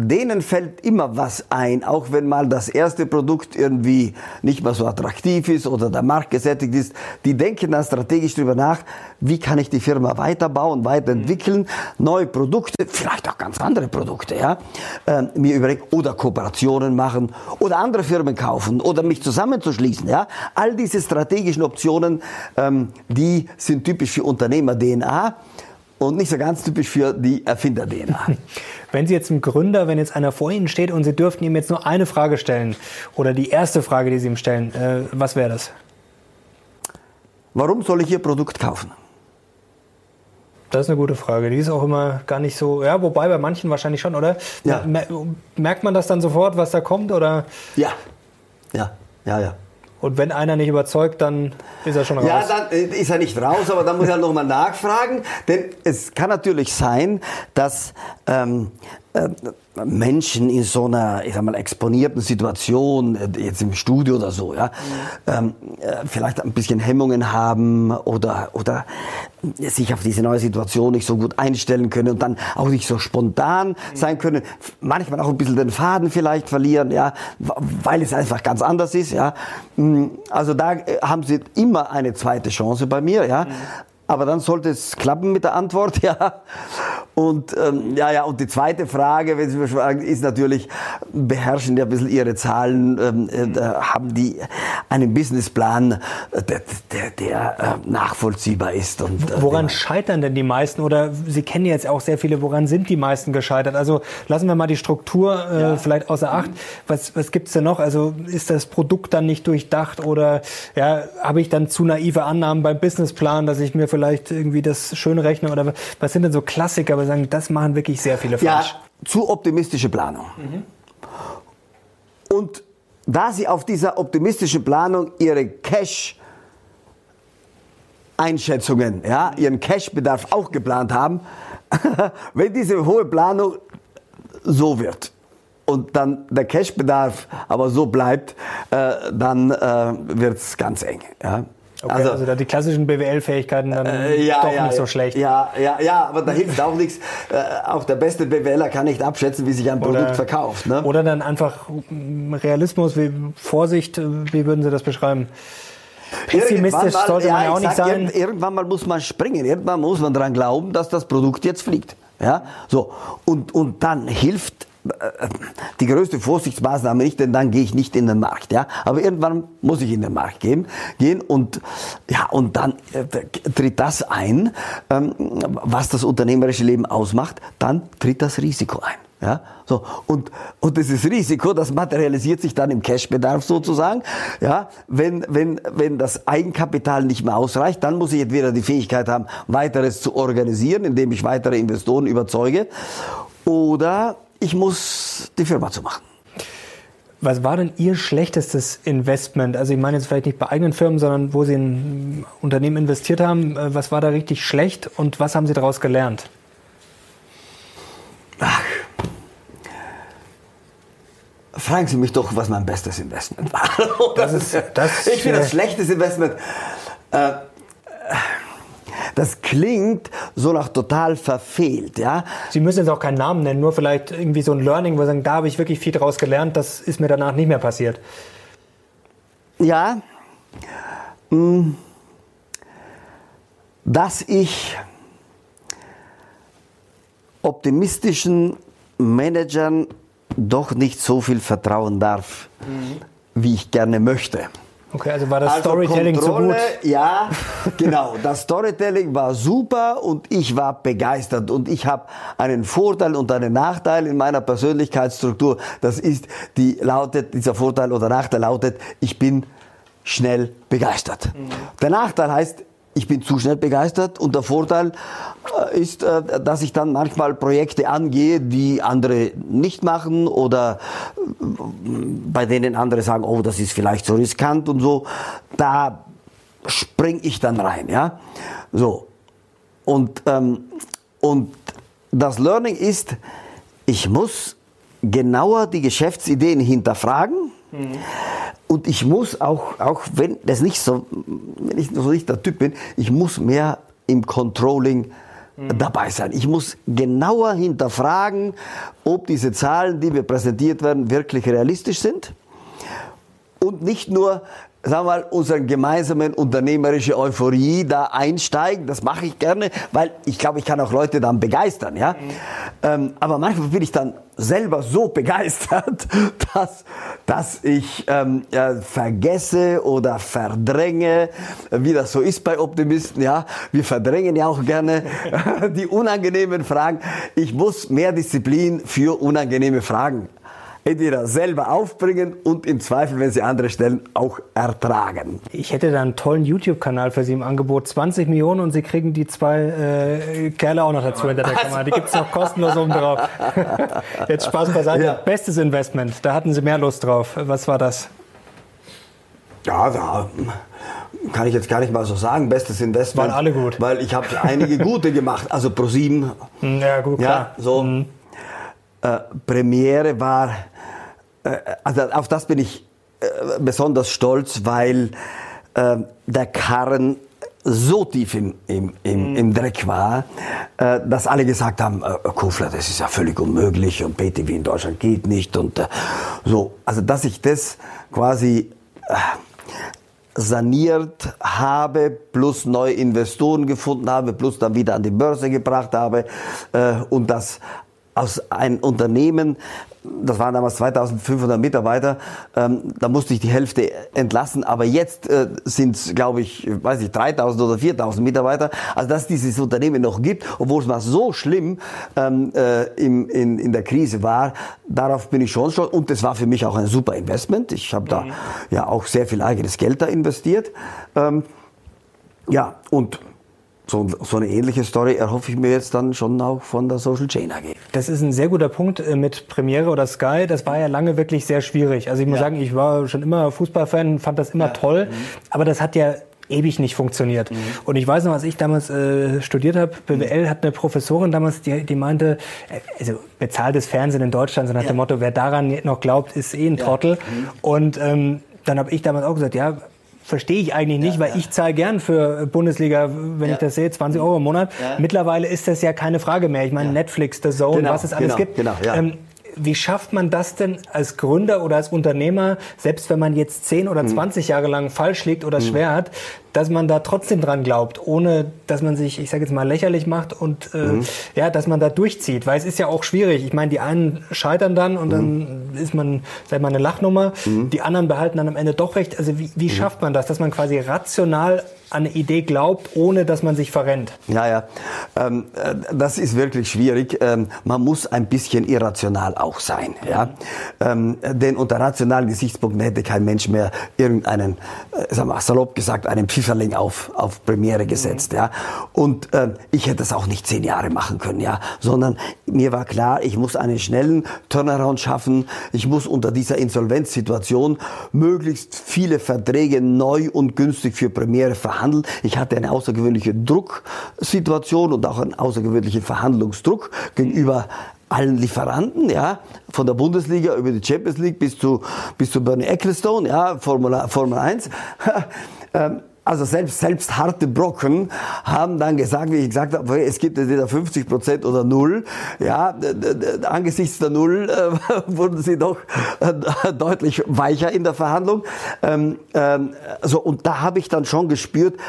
denen fällt immer was ein, auch wenn mal das erste Produkt irgendwie nicht mehr so attraktiv ist oder der Markt gesättigt ist. Die denken dann strategisch darüber nach, wie kann ich die Firma weiterbauen, weiterentwickeln, neue Produkte, vielleicht auch ganz andere Produkte, ja, äh, mir überlegen oder Kooperationen machen oder andere Firmen kaufen oder mich zusammenzuschließen, ja. All diese strategischen Optionen, ähm, die sind typisch für Unternehmer-DNA und nicht so ganz typisch für die Erfinder-DNA. [LAUGHS] Wenn Sie jetzt ein Gründer, wenn jetzt einer vor Ihnen steht und Sie dürften ihm jetzt nur eine Frage stellen oder die erste Frage, die Sie ihm stellen, äh, was wäre das? Warum soll ich Ihr Produkt kaufen? Das ist eine gute Frage. Die ist auch immer gar nicht so, ja, wobei bei manchen wahrscheinlich schon, oder? Ja. Merkt man das dann sofort, was da kommt, oder? Ja, ja, ja, ja. Und wenn einer nicht überzeugt, dann ist er schon raus. Ja, dann äh, ist er nicht raus, aber dann muss er nochmal nachfragen. Denn es kann natürlich sein, dass ähm, äh, Menschen in so einer, ich sag mal, exponierten Situation, äh, jetzt im Studio oder so, ja, ähm, äh, vielleicht ein bisschen Hemmungen haben oder, oder sich auf diese neue Situation nicht so gut einstellen können und dann auch nicht so spontan sein können, manchmal auch ein bisschen den Faden vielleicht verlieren, ja, weil es einfach ganz anders ist, ja. Mm, also da haben sie immer eine zweite Chance bei mir, ja. Aber dann sollte es klappen mit der Antwort, [LAUGHS] ja. Und ähm, ja, ja, und die zweite Frage, wenn Sie mich fragen, ist natürlich, beherrschen die ein bisschen ihre Zahlen, ähm, äh, haben die einen Businessplan, äh, der, der, der äh, nachvollziehbar ist. Und, äh, woran scheitern denn die meisten? Oder Sie kennen jetzt auch sehr viele, woran sind die meisten gescheitert? Also lassen wir mal die Struktur äh, ja. vielleicht außer Acht. Was, was gibt's denn noch? Also ist das Produkt dann nicht durchdacht oder ja, habe ich dann zu naive Annahmen beim Businessplan, dass ich mir vielleicht irgendwie das schön rechne? Oder was sind denn so Klassiker? sagen, das machen wirklich sehr viele falsch. Ja, zu optimistische Planung. Mhm. Und da sie auf dieser optimistischen Planung ihre Cash Einschätzungen, ja, ihren Cash-Bedarf auch geplant haben, [LAUGHS] wenn diese hohe Planung so wird und dann der Cashbedarf aber so bleibt, äh, dann äh, wird es ganz eng. Ja. Okay, also, also da die klassischen BWL-Fähigkeiten dann äh, ja, doch ja, nicht so schlecht. Ja, ja, ja, aber da hilft auch nichts. Äh, auch der beste BWLer kann nicht abschätzen, wie sich ein Produkt Oder- verkauft. Ne? Oder dann einfach mm, Realismus, wie Vorsicht, äh, wie würden Sie das beschreiben? Pessimistisch Irgendwann mal- sollte man ja auch nicht sag, sein. irgend- Irgendwann mal muss man springen. Irgendwann muss man daran glauben, dass das Produkt jetzt fliegt. Ja, so. Und, und dann hilft äh, die größte Vorsichtsmaßnahme nicht, denn dann gehe ich nicht in den Markt. Ja, aber irgendwann muss ich in den Markt gehen, gehen und ja und dann äh, tritt das ein, ähm, was das unternehmerische Leben ausmacht. Dann tritt das Risiko ein. Ja, so. Und, und dieses Risiko, das materialisiert sich dann im Cashbedarf sozusagen. Ja, wenn, wenn, wenn das Eigenkapital nicht mehr ausreicht, dann muss ich entweder die Fähigkeit haben, weiteres zu organisieren, indem ich weitere Investoren überzeuge, oder ich muss die Firma zu machen. Was war denn Ihr schlechtestes Investment? Also ich meine jetzt vielleicht nicht bei eigenen Firmen, sondern wo Sie in Unternehmen investiert haben. Äh, Was war da richtig schlecht und was haben Sie daraus gelernt? Fragen Sie mich doch, was mein bestes Investment war. [LAUGHS] Das ist- das, ich finde äh, das schlechteste Investment. Äh, das klingt so nach total verfehlt, ja. Sie müssen jetzt auch keinen Namen nennen, nur vielleicht irgendwie so ein Learning, wo Sie sagen, da habe ich wirklich viel daraus gelernt, das ist mir danach nicht mehr passiert. Ja, mh, dass ich optimistischen Managern doch nicht so viel vertrauen darf, wie ich gerne möchte. Okay, also war das Storytelling zu Kontrolle, gut? Ja, [LAUGHS] genau. Das Storytelling war super und ich war begeistert. Und ich habe einen Vorteil und einen Nachteil in meiner Persönlichkeitsstruktur. Das ist, die lautet, dieser Vorteil oder Nachteil lautet, ich bin schnell begeistert. Der Nachteil heißt, ich bin zu schnell begeistert und der Vorteil äh, ist, äh, dass ich dann manchmal Projekte angehe, die andere nicht machen oder äh, bei denen andere sagen, oh, das ist vielleicht so riskant und so. Da spring ich dann rein, ja. So. Und, ähm, und das Learning ist, ich muss genauer die Geschäftsideen hinterfragen. Und ich muss auch, auch wenn das nicht so, wenn ich so nicht der Typ bin, ich muss mehr im Controlling dabei sein. Ich muss genauer hinterfragen, ob diese Zahlen, die mir präsentiert werden, wirklich realistisch sind und nicht nur sagen wir mal, unsere gemeinsamen unternehmerische Euphorie da einsteigen. Das mache ich gerne, weil ich glaube, ich kann auch Leute dann begeistern. Ja? Ähm, aber manchmal bin ich dann selber so begeistert, [LAUGHS] dass, dass ich ähm, ja, vergesse oder verdränge, wie das so ist bei Optimisten. Ja, wir verdrängen ja auch gerne [LAUGHS] die unangenehmen Fragen. Ich muss mehr Disziplin für unangenehme Fragen entweder selber aufbringen und im Zweifel, wenn sie andere stellen, auch ertragen. Ich hätte da einen tollen YouTube-Kanal für Sie im Angebot. 20 Millionen und Sie kriegen die zwei äh, Kerle auch noch dazu hinter der Kamera. Die gibt's noch kostenlos oben drauf. [LAUGHS] Jetzt Spaß beiseite. Ja. Bestes Investment, da hatten Sie mehr Lust drauf. Was war das? Ja, da kann ich jetzt gar nicht mal so sagen, bestes Investment. Waren alle gut. Weil ich habe einige gute gemacht. Also ProSieben, Hm, Ja, gut, klar. ja, so. Äh, Premiere war, äh, also auf das bin ich äh, besonders stolz, weil äh, der Karren so tief im, im, im, im Dreck war, äh, dass alle gesagt haben, äh, Kofler, das ist ja völlig unmöglich und BTW in Deutschland geht nicht und äh, so. Also dass ich das quasi äh, saniert habe, plus neue Investoren gefunden habe, plus dann wieder an die Börse gebracht habe äh, und das aus einem Unternehmen, das waren damals 2500 Mitarbeiter, ähm, da musste ich die Hälfte entlassen, aber jetzt äh, sind es, glaube ich, weiß ich, 3000 oder 4000 Mitarbeiter. Also dass es dieses Unternehmen noch gibt, obwohl es mal so schlimm ähm, äh, im, in, in der Krise war, darauf bin ich schon stolz und das war für mich auch ein super Investment. Ich habe da ja auch sehr viel eigenes Geld da investiert. Ähm, ja, und so, so eine ähnliche Story erhoffe ich mir jetzt dann schon auch von der Social Chain AG. Das ist ein sehr guter Punkt äh, mit Premiere oder Sky. Das war ja lange wirklich sehr schwierig. Also ich muss sagen, ich war schon immer Fußballfan, fand das immer toll. Aber das hat ja ewig nicht funktioniert. Mhm. Und ich weiß noch, als ich damals äh, studiert habe, BWL mhm. hat eine Professorin damals, die, die meinte, äh, also bezahltes Fernsehen in Deutschland, so nach ja. dem Motto, wer daran noch glaubt, ist eh ein Trottel. Ja. Mhm. Und ähm, dann habe ich damals auch gesagt, ja, verstehe ich eigentlich nicht, ja, weil ja. ich zahle gern für Bundesliga, wenn ja. ich das sehe, 20 Euro im Monat. Mittlerweile ist das ja keine Frage mehr. Ich meine, Netflix, The Zone, genau, was es alles genau, gibt. Genau, ähm, wie schafft man das denn als Gründer oder als Unternehmer, selbst wenn man jetzt 10 oder 20 mhm. Jahre lang falsch liegt oder mhm. schwer hat, dass man da trotzdem dran glaubt, ohne dass man sich, ich sage jetzt mal, lächerlich macht und äh, mhm. ja, dass man da durchzieht. Weil es ist ja auch schwierig. Ich meine, die einen scheitern dann und dann ist man, sag mal, eine Lachnummer. Die anderen behalten dann am Ende doch recht. Also wie, wie schafft man das, dass man quasi rational an eine Idee glaubt, ohne dass man sich verrennt. Ja, ja. Ähm, äh, das ist wirklich schwierig. Ähm, man muss ein bisschen irrational auch sein. Ja? Ähm, denn unter rationalen Gesichtspunkten hätte kein Mensch mehr irgendeinen, äh, sagen wir, salopp gesagt, einen Pfifferling auf, auf Premiere gesetzt. Mhm. Ja? Und äh, ich hätte das auch nicht zehn Jahre machen können, ja. Sondern mir war klar, ich muss einen schnellen Turnaround schaffen. Ich muss unter dieser Insolvenzsituation möglichst viele Verträge neu und günstig für Premiere verhandeln verhandeln. Ich hatte eine außergewöhnliche Drucksituation und auch einen außergewöhnlichen Verhandlungsdruck gegenüber allen Lieferanten, ja, von der Bundesliga über die Champions League bis zu, bis zu Bernie Ecclestone, ja, Formel, Formel [LAUGHS] 1. ähm, also selbst, selbst harte Brocken haben dann gesagt, wie ich gesagt habe, es gibt entweder 50 Prozent oder Null. Ja, angesichts der Null äh, [LAUGHS] wurden sie doch äh, deutlich weicher in der Verhandlung. Ähm, ähm, so, und da habe ich dann schon gespürt,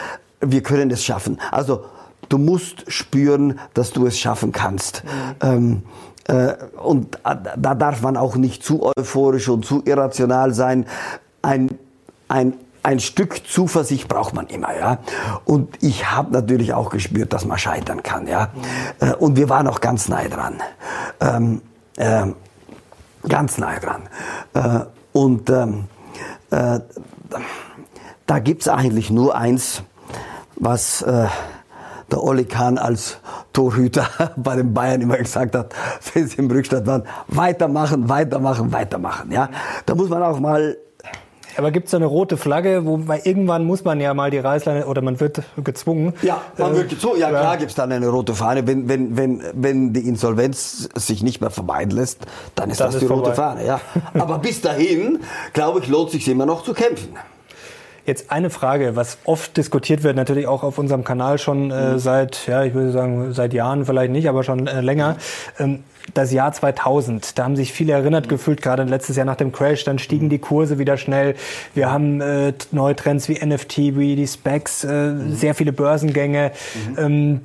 wir können es schaffen. Also du musst spüren, dass du es schaffen kannst. Mhm. Ähm, äh, und da darf man auch nicht zu euphorisch und zu irrational sein. Ein, ein ein Stück Zuversicht braucht man immer, ja. Und ich habe natürlich auch gespürt, dass man scheitern kann, ja. Mhm. Und wir waren auch ganz nahe dran. Ähm, äh, ganz nahe dran. Äh, und ähm, äh, da gibt's eigentlich nur eins, was äh, der Olli Kahn als Torhüter [LAUGHS] bei den Bayern immer gesagt hat, wenn sie im Rückstand waren, weitermachen, weitermachen, weitermachen. Ja, da muss man auch mal aber gibt es eine rote Flagge, wo weil irgendwann muss man ja mal die Reißleine oder man wird gezwungen? Ja, man wird gezwungen. Ja, klar gibt es dann eine rote Fahne. Wenn, wenn, wenn, wenn die Insolvenz sich nicht mehr vermeiden lässt, dann ist dann das ist die vorbei. rote Fahne. Ja. Aber bis dahin, glaube ich, lohnt sich immer noch zu kämpfen. Jetzt eine Frage, was oft diskutiert wird, natürlich auch auf unserem Kanal schon äh, mhm. seit, ja, ich würde sagen, seit Jahren vielleicht nicht, aber schon äh, länger. Ähm, das Jahr 2000. Da haben sich viele erinnert mhm. gefühlt, gerade letztes Jahr nach dem Crash. Dann stiegen die Kurse wieder schnell. Wir haben äh, neue Trends wie NFT, wie die Specs, äh, mhm. sehr viele Börsengänge. Mhm. Ähm,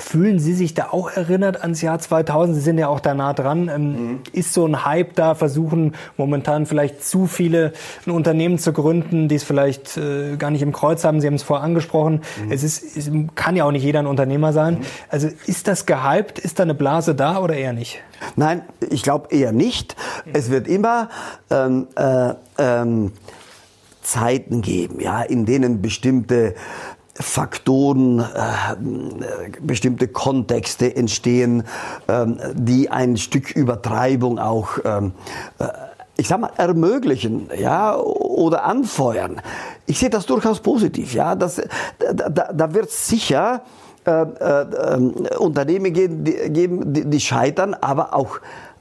Fühlen Sie sich da auch erinnert ans Jahr 2000? Sie sind ja auch da nah dran. Ähm, mhm. Ist so ein Hype da? Versuchen momentan vielleicht zu viele ein Unternehmen zu gründen, die es vielleicht äh, gar nicht im Kreuz haben? Sie haben es vorher angesprochen. Mhm. Es, ist, es kann ja auch nicht jeder ein Unternehmer sein. Mhm. Also ist das gehypt? Ist da eine Blase da oder eher nicht? Nein, ich glaube eher nicht. Es wird immer ähm, äh, ähm, Zeiten geben, ja, in denen bestimmte Faktoren, äh, bestimmte Kontexte entstehen, ähm, die ein Stück Übertreibung auch, ähm, äh, ich sag mal, ermöglichen, ja, oder anfeuern. Ich sehe das durchaus positiv, ja. Das, da, da, wird sicher äh, äh, ähm, Unternehmen geben, die, die scheitern, aber auch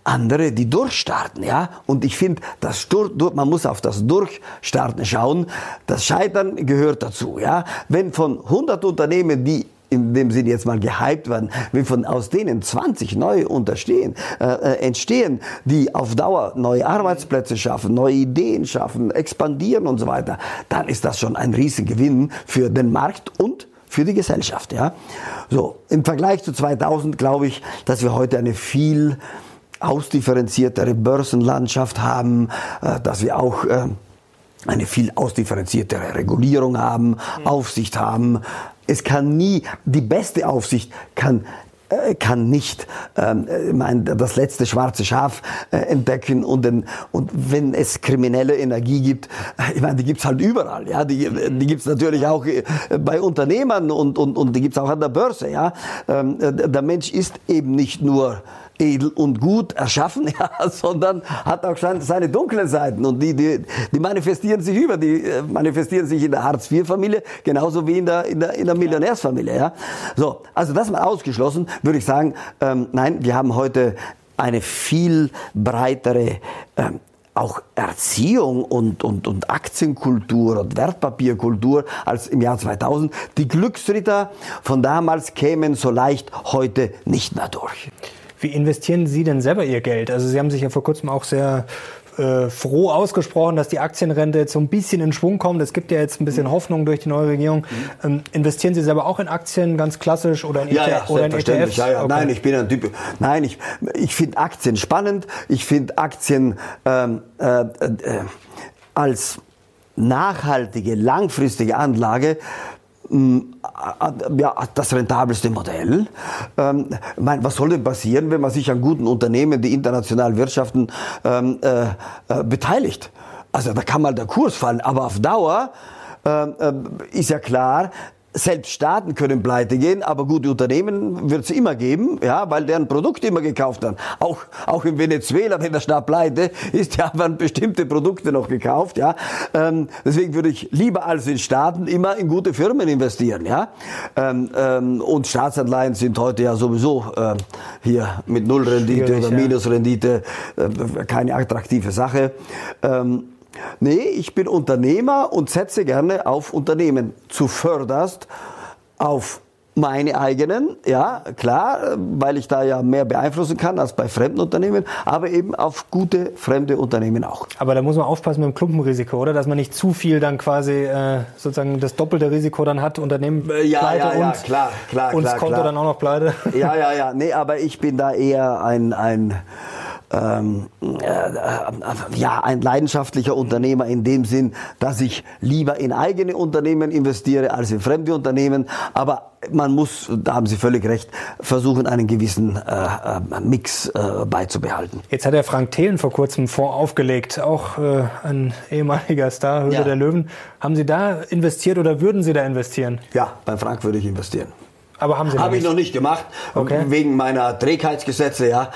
andere, die durchstarten, ja. Und ich finde, das man muss auf das Durchstarten schauen. Das Scheitern gehört dazu, ja. Wenn von 100 Unternehmen, die in dem Sinne jetzt mal gehypt werden, wenn von aus denen 20 neue unterstehen, äh, äh, entstehen, die auf Dauer neue Arbeitsplätze schaffen, neue Ideen schaffen, expandieren und so weiter, dann ist das schon ein Riesengewinn für den Markt und für die Gesellschaft, ja. So, im Vergleich zu 2000 glaube ich, dass wir heute eine viel ausdifferenziertere Börsenlandschaft haben, äh, dass wir auch äh, eine viel ausdifferenziertere Regulierung haben, mhm. Aufsicht haben. Es kann nie, die beste Aufsicht kann äh, kann nicht ähm, mein, das letzte schwarze Schaf äh, entdecken und, den, und wenn es kriminelle Energie gibt, ich meine, die gibt's halt überall, ja, die, die gibt's natürlich auch bei Unternehmern und, und, und die gibt's auch an der Börse, ja. Ähm, der Mensch ist eben nicht nur edel und gut erschaffen, [LAUGHS] ja, sondern hat auch seine dunklen Seiten und die, die, die manifestieren sich über, die äh, manifestieren sich in der Hartz-IV-Familie genauso wie in der, in der, in der Millionärsfamilie. Ja. So, also das mal ausgeschlossen, würde ich sagen, ähm, nein, wir haben heute eine viel breitere ähm, auch Erziehung und, und, und Aktienkultur und Wertpapierkultur als im Jahr 2000. Die Glücksritter von damals kämen so leicht heute nicht mehr durch. Wie investieren Sie denn selber Ihr Geld? Also Sie haben sich ja vor kurzem auch sehr äh, froh ausgesprochen, dass die Aktienrente jetzt so ein bisschen in Schwung kommt. Es gibt ja jetzt ein bisschen mhm. Hoffnung durch die neue Regierung. Mhm. Ähm, investieren Sie selber auch in Aktien ganz klassisch oder in, ja, ETF, ja, oder in ETFs? Ja, ja. Okay. Nein, ich bin ein Typ. Nein, ich, ich finde Aktien spannend. Ich finde Aktien ähm, äh, äh, als nachhaltige, langfristige Anlage ja, das rentabelste Modell. Ähm, mein, was soll denn passieren, wenn man sich an guten Unternehmen, die international wirtschaften, ähm, äh, äh, beteiligt? Also da kann mal der Kurs fallen, aber auf Dauer äh, äh ist ja klar, selbst Staaten können pleite gehen, aber gute Unternehmen wird es immer geben, ja, weil deren Produkte immer gekauft werden. Auch, auch in Venezuela, wenn der Staat pleite ist, [LAUGHS] ja, werden bestimmte Produkte noch gekauft, ja. Ähm, deswegen würde ich lieber als in Staaten immer in gute Firmen investieren, ja. Ähm, ähm, und Staatsanleihen sind heute ja sowieso äh, hier mit Nullrendite oder Minusrendite äh, keine attraktive Sache. Ähm, Nee, ich bin Unternehmer und setze gerne auf Unternehmen. Zuvörderst auf meine eigenen, ja, klar, weil ich da ja mehr beeinflussen kann als bei fremden Unternehmen, aber eben auf gute fremde Unternehmen auch. Aber da muss man aufpassen mit dem Klumpenrisiko, oder? Dass man nicht zu viel dann quasi äh, sozusagen das doppelte Risiko dann hat, Unternehmen äh, ja, pleite ja, ja, und, klar, klar, und klar, das Konto klar. dann auch noch pleite. Ja, ja, ja, nee, aber ich bin da eher ein, ein ähm, äh, ja, ein leidenschaftlicher Unternehmer in dem Sinn, dass ich lieber in eigene Unternehmen investiere als in fremde Unternehmen. Aber man muss, da haben Sie völlig recht, versuchen, einen gewissen äh, äh Mix äh, beizubehalten. Jetzt hat der Frank Thelen vor kurzem Fonds aufgelegt, auch äh, ein ehemaliger Star, Höhle ja. der Löwen. Haben Sie da investiert oder würden Sie da investieren? Ja, bei Frank würde ich investieren. Aber haben Sie noch Habe ich noch nicht gemacht, okay. wegen meiner Trägheitsgesetze, ja.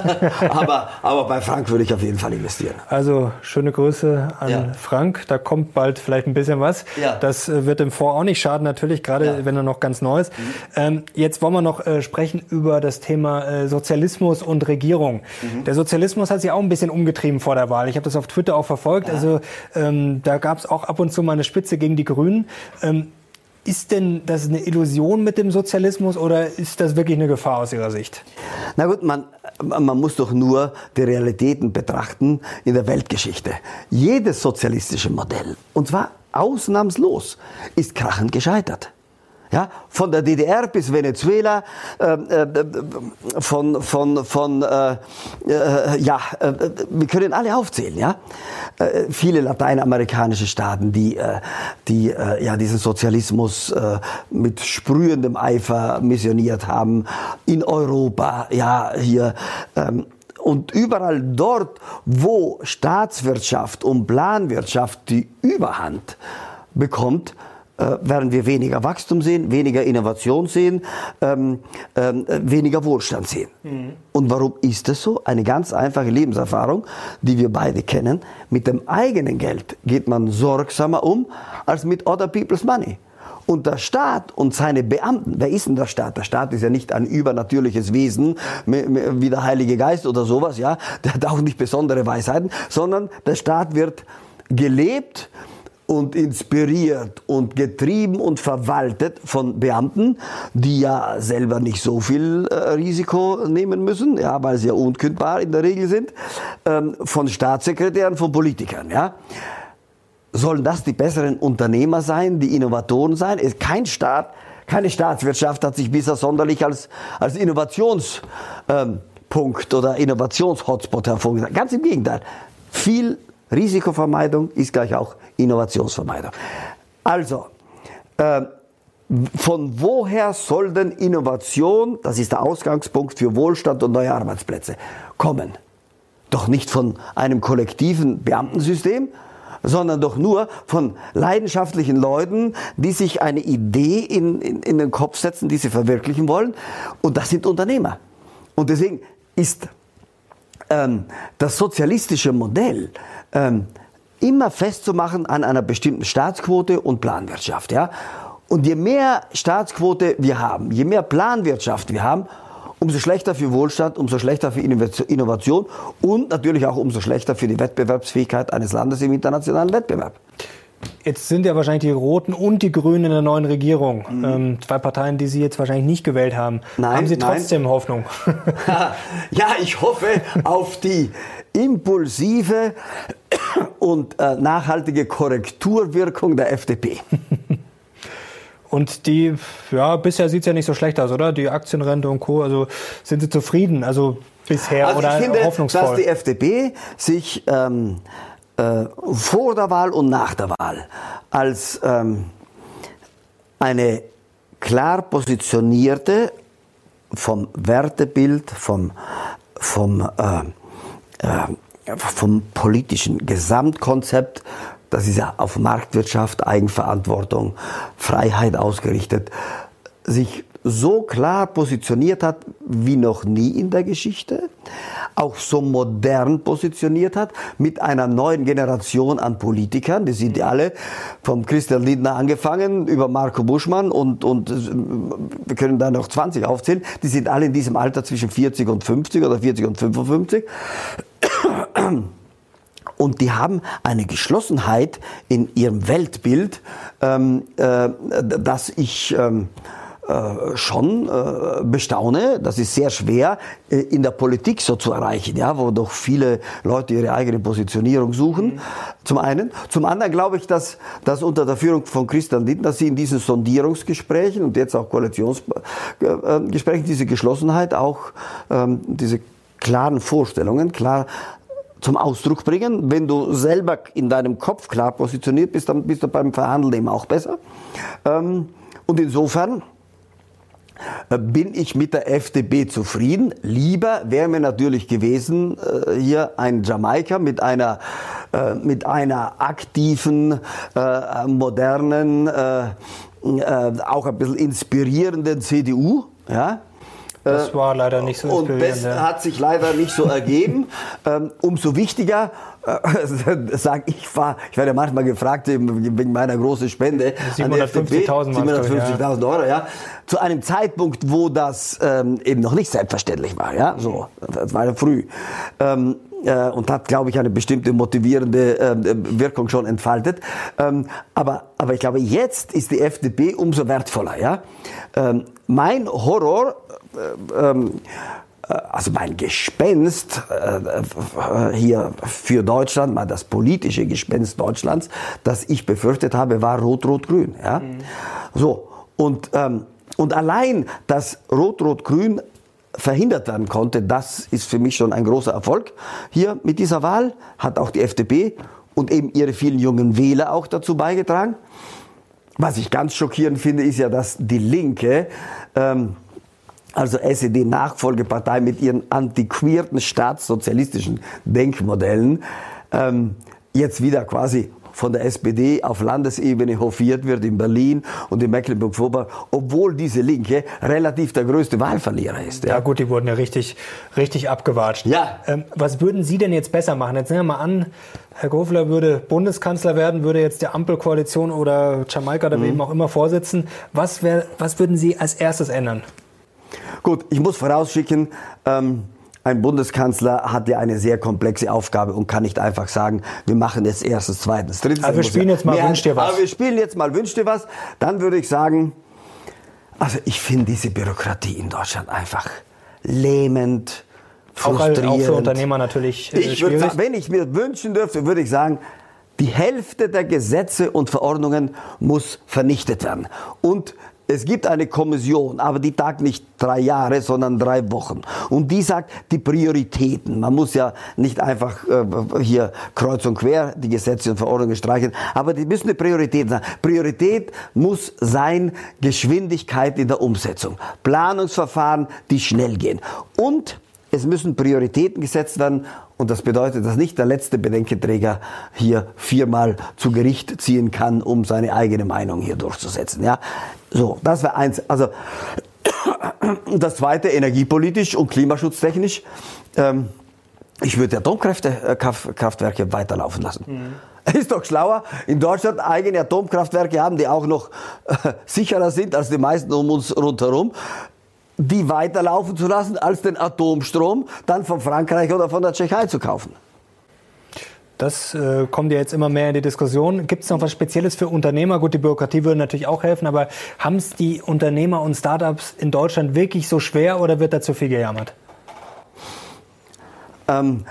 [LAUGHS] aber, aber bei Frank würde ich auf jeden Fall investieren. Also schöne Grüße an ja. Frank. Da kommt bald vielleicht ein bisschen was. Ja. Das äh, wird dem Fonds auch nicht schaden, natürlich, gerade ja. wenn er noch ganz neu ist. Mhm. Ähm, jetzt wollen wir noch äh, sprechen über das Thema äh, Sozialismus und Regierung. Mhm. Der Sozialismus hat sich auch ein bisschen umgetrieben vor der Wahl. Ich habe das auf Twitter auch verfolgt. Also ähm, da gab es auch ab und zu mal eine Spitze gegen die Grünen. Ähm, ist denn das eine Illusion mit dem Sozialismus oder ist das wirklich eine Gefahr aus Ihrer Sicht? Na gut, man, man muss doch nur die Realitäten betrachten in der Weltgeschichte. Jedes sozialistische Modell, und zwar ausnahmslos, ist krachend gescheitert. Ja, von der DDR bis Venezuela, äh, äh, von, von, von äh, äh ja, äh, wir können alle aufzählen, ja. Äh, viele lateinamerikanische Staaten, die, die ja, diesen Sozialismus mit sprühendem Eifer missioniert haben, in Europa, ja, hier, ähm, und überall dort, wo Staatswirtschaft und Planwirtschaft die Überhand bekommt, äh, werden wir weniger Wachstum sehen, weniger Innovation sehen, ähm, ähm, weniger Wohlstand sehen. Mhm. Und warum ist das so? Eine ganz einfache Lebenserfahrung, die wir beide kennen. Mit dem eigenen Geld geht man sorgsamer um als mit other people's money. Und der Staat und seine Beamten, wer ist denn der Staat? Der Staat ist ja nicht ein übernatürliches Wesen wie der Heilige Geist oder sowas, ja. Der hat auch nicht besondere Weisheiten, sondern der Staat wird gelebt und inspiriert und getrieben und verwaltet von Beamten, die ja selber nicht so viel äh, Risiko nehmen müssen, ja, weil sie ja unkündbar in der Regel sind, ähm, von Staatssekretären, von Politikern, ja. Sollen das die besseren Unternehmer sein, die Innovatoren sein? Kein Staat, keine Staatswirtschaft hat sich bisher sonderlich als, als Innovationspunkt ähm, oder Innovationshotspot hervorgesagt. Ganz im Gegenteil. Viel Risikovermeidung ist gleich auch Innovationsvermeidung. Also, äh, von woher soll denn Innovation, das ist der Ausgangspunkt für Wohlstand und neue Arbeitsplätze, kommen? Doch nicht von einem kollektiven Beamtensystem, sondern doch nur von leidenschaftlichen Leuten, die sich eine Idee in, in, in den Kopf setzen, die sie verwirklichen wollen. Und das sind Unternehmer. Und deswegen ist das sozialistische Modell ähm, immer festzumachen an einer bestimmten Staatsquote und Planwirtschaft. Ja? Und je mehr Staatsquote wir haben, je mehr Planwirtschaft wir haben, umso schlechter für Wohlstand, umso schlechter für Innovation und natürlich auch umso schlechter für die Wettbewerbsfähigkeit eines Landes im internationalen Wettbewerb. Jetzt sind ja wahrscheinlich die Roten und die Grünen in der neuen Regierung. Mhm. Ähm, zwei Parteien, die Sie jetzt wahrscheinlich nicht gewählt haben. Nein, haben Sie trotzdem nein. Hoffnung? ja, ich hoffe auf die impulsive und äh, nachhaltige Korrekturwirkung der FDP. [LAUGHS] Und die, ja, bisher sieht es ja nicht so schlecht aus, oder? Die Aktienrente und Co. Also sind Sie zufrieden? Also bisher also oder ich finde, hoffnungsvoll? Dass die FDP sich ähm, äh, vor der Wahl und nach der Wahl als ähm, eine klar positionierte vom Wertebild, vom, vom, äh, äh, vom politischen Gesamtkonzept, das ist ja auf Marktwirtschaft, Eigenverantwortung, Freiheit ausgerichtet, sich so klar positioniert hat wie noch nie in der Geschichte, auch so modern positioniert hat mit einer neuen Generation an Politikern, die sind alle vom Christian Lindner angefangen über Marco Buschmann und, und äh, wir können da noch 20 aufzählen, die sind alle in diesem Alter zwischen 40 und 50 oder 40 und 55. Und die haben eine Geschlossenheit in ihrem Weltbild, ähm, äh, dass ich ähm, äh, schon äh, bestaune. Das ist sehr schwer äh, in der Politik so zu erreichen, ja, wo doch viele Leute ihre eigene Positionierung suchen. Mhm. Zum einen. Zum anderen glaube ich, dass, dass unter der Führung von Christian Lindner sie in diesen Sondierungsgesprächen und jetzt auch Koalitionsgesprächen diese Geschlossenheit auch, ähm, diese klaren Vorstellungen, klar zum Ausdruck bringen. Wenn du selber in deinem Kopf klar positioniert bist, dann bist du beim Verhandeln eben auch besser. Ähm, und insofern bin ich mit der FDP zufrieden. Lieber wäre mir natürlich gewesen, äh, hier ein Jamaika mit einer, äh, mit einer aktiven, modernen, auch ein bisschen inspirierenden CDU. Ja? Das war leider nicht so inspirierend. Und das hat sich leider nicht so ergeben. [LAUGHS] Ähm, umso wichtiger, äh, [LAUGHS] sage ich, war, ich werde manchmal gefragt wegen meiner großen Spende 750.000 750.000 Euro, ja. Zu einem Zeitpunkt, wo das ähm, eben noch nicht selbstverständlich war, ja. So, das war ja früh. Ähm, äh, und hat, glaube ich, eine bestimmte motivierende äh, Wirkung schon entfaltet. Ähm, aber, aber ich glaube, jetzt ist die FDP umso wertvoller. Ja? Ähm, mein Horror äh, ähm, äh, also mein Gespenst äh, hier für Deutschland, mal das politische Gespenst Deutschlands, das ich befürchtet habe, war Rot-Rot-Grün. Ja? Mhm. So, und, ähm, und allein, dass Rot-Rot-Grün verhindert werden konnte, das ist für mich schon ein großer Erfolg. Hier mit dieser Wahl hat auch die FDP und eben ihre vielen jungen Wähler auch dazu beigetragen. Was ich ganz schockierend finde, ist ja, dass die Linke ähm, also SED-Nachfolgepartei mit ihren antiquierten staatssozialistischen Denkmodellen, ähm, jetzt wieder quasi von der SPD auf Landesebene hofiert wird in Berlin und in Mecklenburg-Vorpommern, obwohl diese Linke relativ der größte Wahlverlierer ist. Ja, ja gut, die wurden ja richtig, richtig abgewatscht. Ja. Ähm, was würden Sie denn jetzt besser machen? Jetzt nehmen wir mal an, Herr Gofler würde Bundeskanzler werden, würde jetzt der Ampelkoalition oder Jamaika oder mhm. wem auch immer vorsitzen. Was, wär, was würden Sie als erstes ändern? Gut, ich muss vorausschicken, ähm, ein Bundeskanzler hat ja eine sehr komplexe Aufgabe und kann nicht einfach sagen, wir machen jetzt erstes, zweitens, drittens. Aber wir spielen jetzt mal Wünsch dir was. Aber wir spielen jetzt mal Wünsch dir was. Dann würde ich sagen, also ich finde diese Bürokratie in Deutschland einfach lähmend, frustrierend. Auch, auch für Unternehmer natürlich äh, ich würde, Wenn ich mir wünschen dürfte, würde ich sagen, die Hälfte der Gesetze und Verordnungen muss vernichtet werden. Und es gibt eine Kommission, aber die tagt nicht drei Jahre, sondern drei Wochen. Und die sagt die Prioritäten. Man muss ja nicht einfach äh, hier kreuz und quer die Gesetze und Verordnungen streichen, aber die müssen eine Priorität sein. Priorität muss sein Geschwindigkeit in der Umsetzung. Planungsverfahren, die schnell gehen. Und es müssen Prioritäten gesetzt werden und das bedeutet, dass nicht der letzte Bedenkenträger hier viermal zu Gericht ziehen kann, um seine eigene Meinung hier durchzusetzen. Ja, so, das wäre eins. Also [CLEARS THROAT] das zweite energiepolitisch und klimaschutztechnisch. Ähm, ich würde Atomkraftwerke äh, weiterlaufen lassen. Mhm. [LAUGHS] Ist doch schlauer, in Deutschland eigene Atomkraftwerke haben, die auch noch äh, [LAUGHS] sicherer sind als die meisten um uns rundherum, die weiterlaufen zu lassen, als den Atomstrom dann von Frankreich oder von der Tschechei zu kaufen. Das äh, kommt ja jetzt immer mehr in die Diskussion. Gibt es noch was Spezielles für Unternehmer? Gut, die Bürokratie würde natürlich auch helfen, aber haben es die Unternehmer und Startups in Deutschland wirklich so schwer oder wird da zu viel gejammert? Ähm,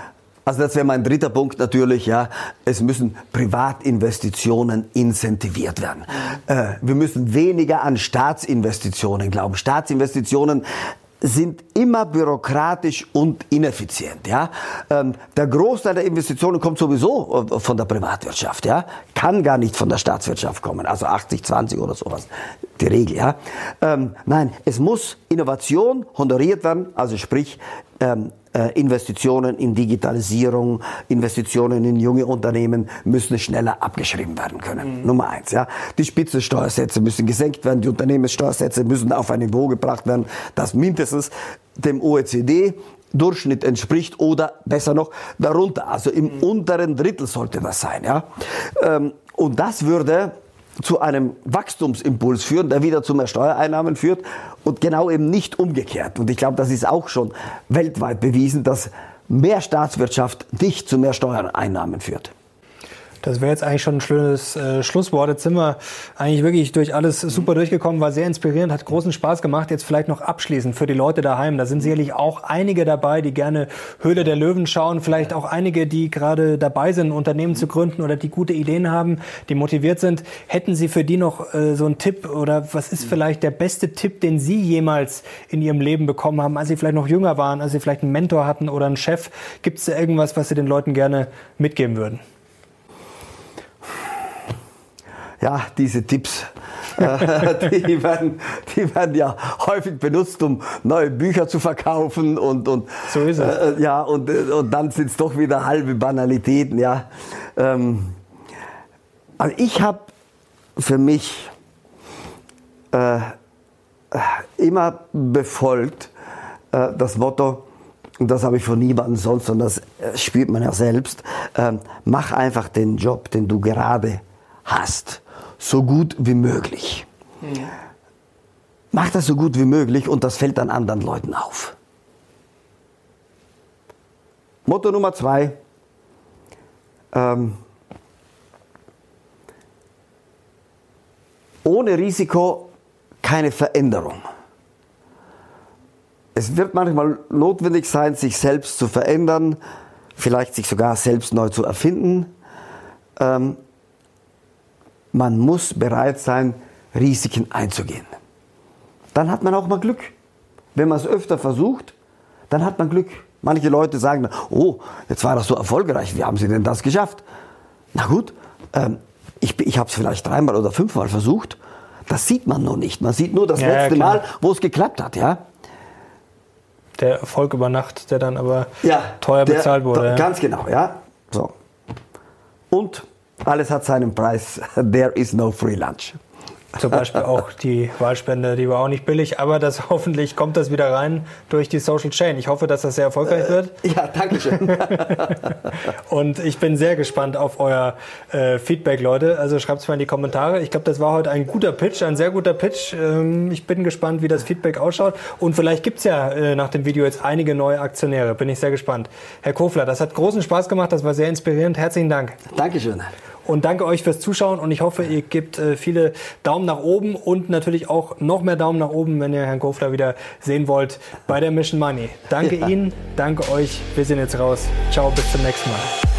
also das wäre mein dritter Punkt natürlich, ja. Es müssen Privatinvestitionen incentiviert werden. Äh, wir müssen weniger an Staatsinvestitionen glauben. Staatsinvestitionen sind immer bürokratisch und ineffizient. Ja? Ähm, der Großteil der Investitionen kommt sowieso äh, von der Privatwirtschaft. Ja? Kann gar nicht von der Staatswirtschaft kommen. Also 80, 20 oder sowas. Die Regel. Ja? Ähm, nein, es muss Innovation honoriert werden. Also sprich, ähm, äh, Investitionen in Digitalisierung, Investitionen in junge Unternehmen müssen schneller abgeschrieben werden können. Mhm. Nummer eins. Ja. Die Spitzensteuersätze müssen gesenkt werden, die Unternehmenssteuersätze müssen auf ein Niveau gebracht werden, das mindestens dem OECD Durchschnitt entspricht oder besser noch darunter. Also im mhm. unteren Drittel sollte das sein. Ja. Ähm, und das würde zu einem Wachstumsimpuls führen, der wieder zu mehr Steuereinnahmen führt und genau eben nicht umgekehrt. Und ich glaube, das ist auch schon weltweit bewiesen, dass mehr Staatswirtschaft nicht zu mehr Steuereinnahmen führt. Das wäre jetzt eigentlich schon ein schönes äh, Schlusswort. Jetzt sind wir eigentlich wirklich durch alles super durchgekommen, war sehr inspirierend, hat großen Spaß gemacht. Jetzt vielleicht noch abschließend für die Leute daheim. Da sind sicherlich auch einige dabei, die gerne Höhle der Löwen schauen. Vielleicht auch einige, die gerade dabei sind, Unternehmen zu gründen oder die gute Ideen haben, die motiviert sind. Hätten Sie für die noch äh, so einen Tipp oder was ist vielleicht der beste Tipp, den Sie jemals in Ihrem Leben bekommen haben, als Sie vielleicht noch jünger waren, als Sie vielleicht einen Mentor hatten oder einen Chef? Gibt es da irgendwas, was Sie den Leuten gerne mitgeben würden? Ja, diese Tipps, [LAUGHS] äh, die, werden, die werden ja häufig benutzt, um neue Bücher zu verkaufen und, und so ist es. Äh, ja, und, und dann sind es doch wieder halbe Banalitäten, ja. Ähm, also ich habe für mich äh, immer befolgt äh, das Motto, und das habe ich von niemandem sonst, und das äh, spürt man ja selbst, äh, mach einfach den Job, den du gerade hast so gut wie möglich. Mach das so gut wie möglich und das fällt dann anderen Leuten auf. Motto Nummer zwei. Ähm, ohne Risiko keine Veränderung. Es wird manchmal notwendig sein, sich selbst zu verändern, vielleicht sich sogar selbst neu zu erfinden. Ähm, man muss bereit sein, Risiken einzugehen. Dann hat man auch mal Glück. Wenn man es öfter versucht, dann hat man Glück. Manche Leute sagen, oh, jetzt war das so erfolgreich, wie haben Sie denn das geschafft? Na gut, ähm, ich, ich habe es vielleicht dreimal oder fünfmal versucht. Das sieht man noch nicht. Man sieht nur das ja, letzte ja, Mal, wo es geklappt hat, ja. Der Erfolg über Nacht, der dann aber ja, teuer bezahlt wurde. Der, ganz genau, ja. So. Und alles hat seinen Preis. [LAUGHS] There is no free lunch. Zum Beispiel auch die Wahlspende, die war auch nicht billig, aber das [LAUGHS] hoffentlich kommt das wieder rein durch die Social Chain. Ich hoffe, dass das sehr erfolgreich wird. Äh, ja, danke schön. [LAUGHS] Und ich bin sehr gespannt auf euer äh, Feedback, Leute. Also schreibt es mal in die Kommentare. Ich glaube, das war heute ein guter Pitch, ein sehr guter Pitch. Ähm, ich bin gespannt, wie das Feedback ausschaut. Und vielleicht gibt es ja äh, nach dem Video jetzt einige neue Aktionäre. Bin ich sehr gespannt. Herr Kofler, das hat großen Spaß gemacht. Das war sehr inspirierend. Herzlichen Dank. Dankeschön. Und danke euch fürs Zuschauen und ich hoffe, ihr gebt äh, viele Daumen nach oben und natürlich auch noch mehr Daumen nach oben, wenn ihr Herrn Kofler wieder sehen wollt bei der Mission Money. Danke ja. Ihnen, danke euch. Wir sind jetzt raus. Ciao, bis zum nächsten Mal.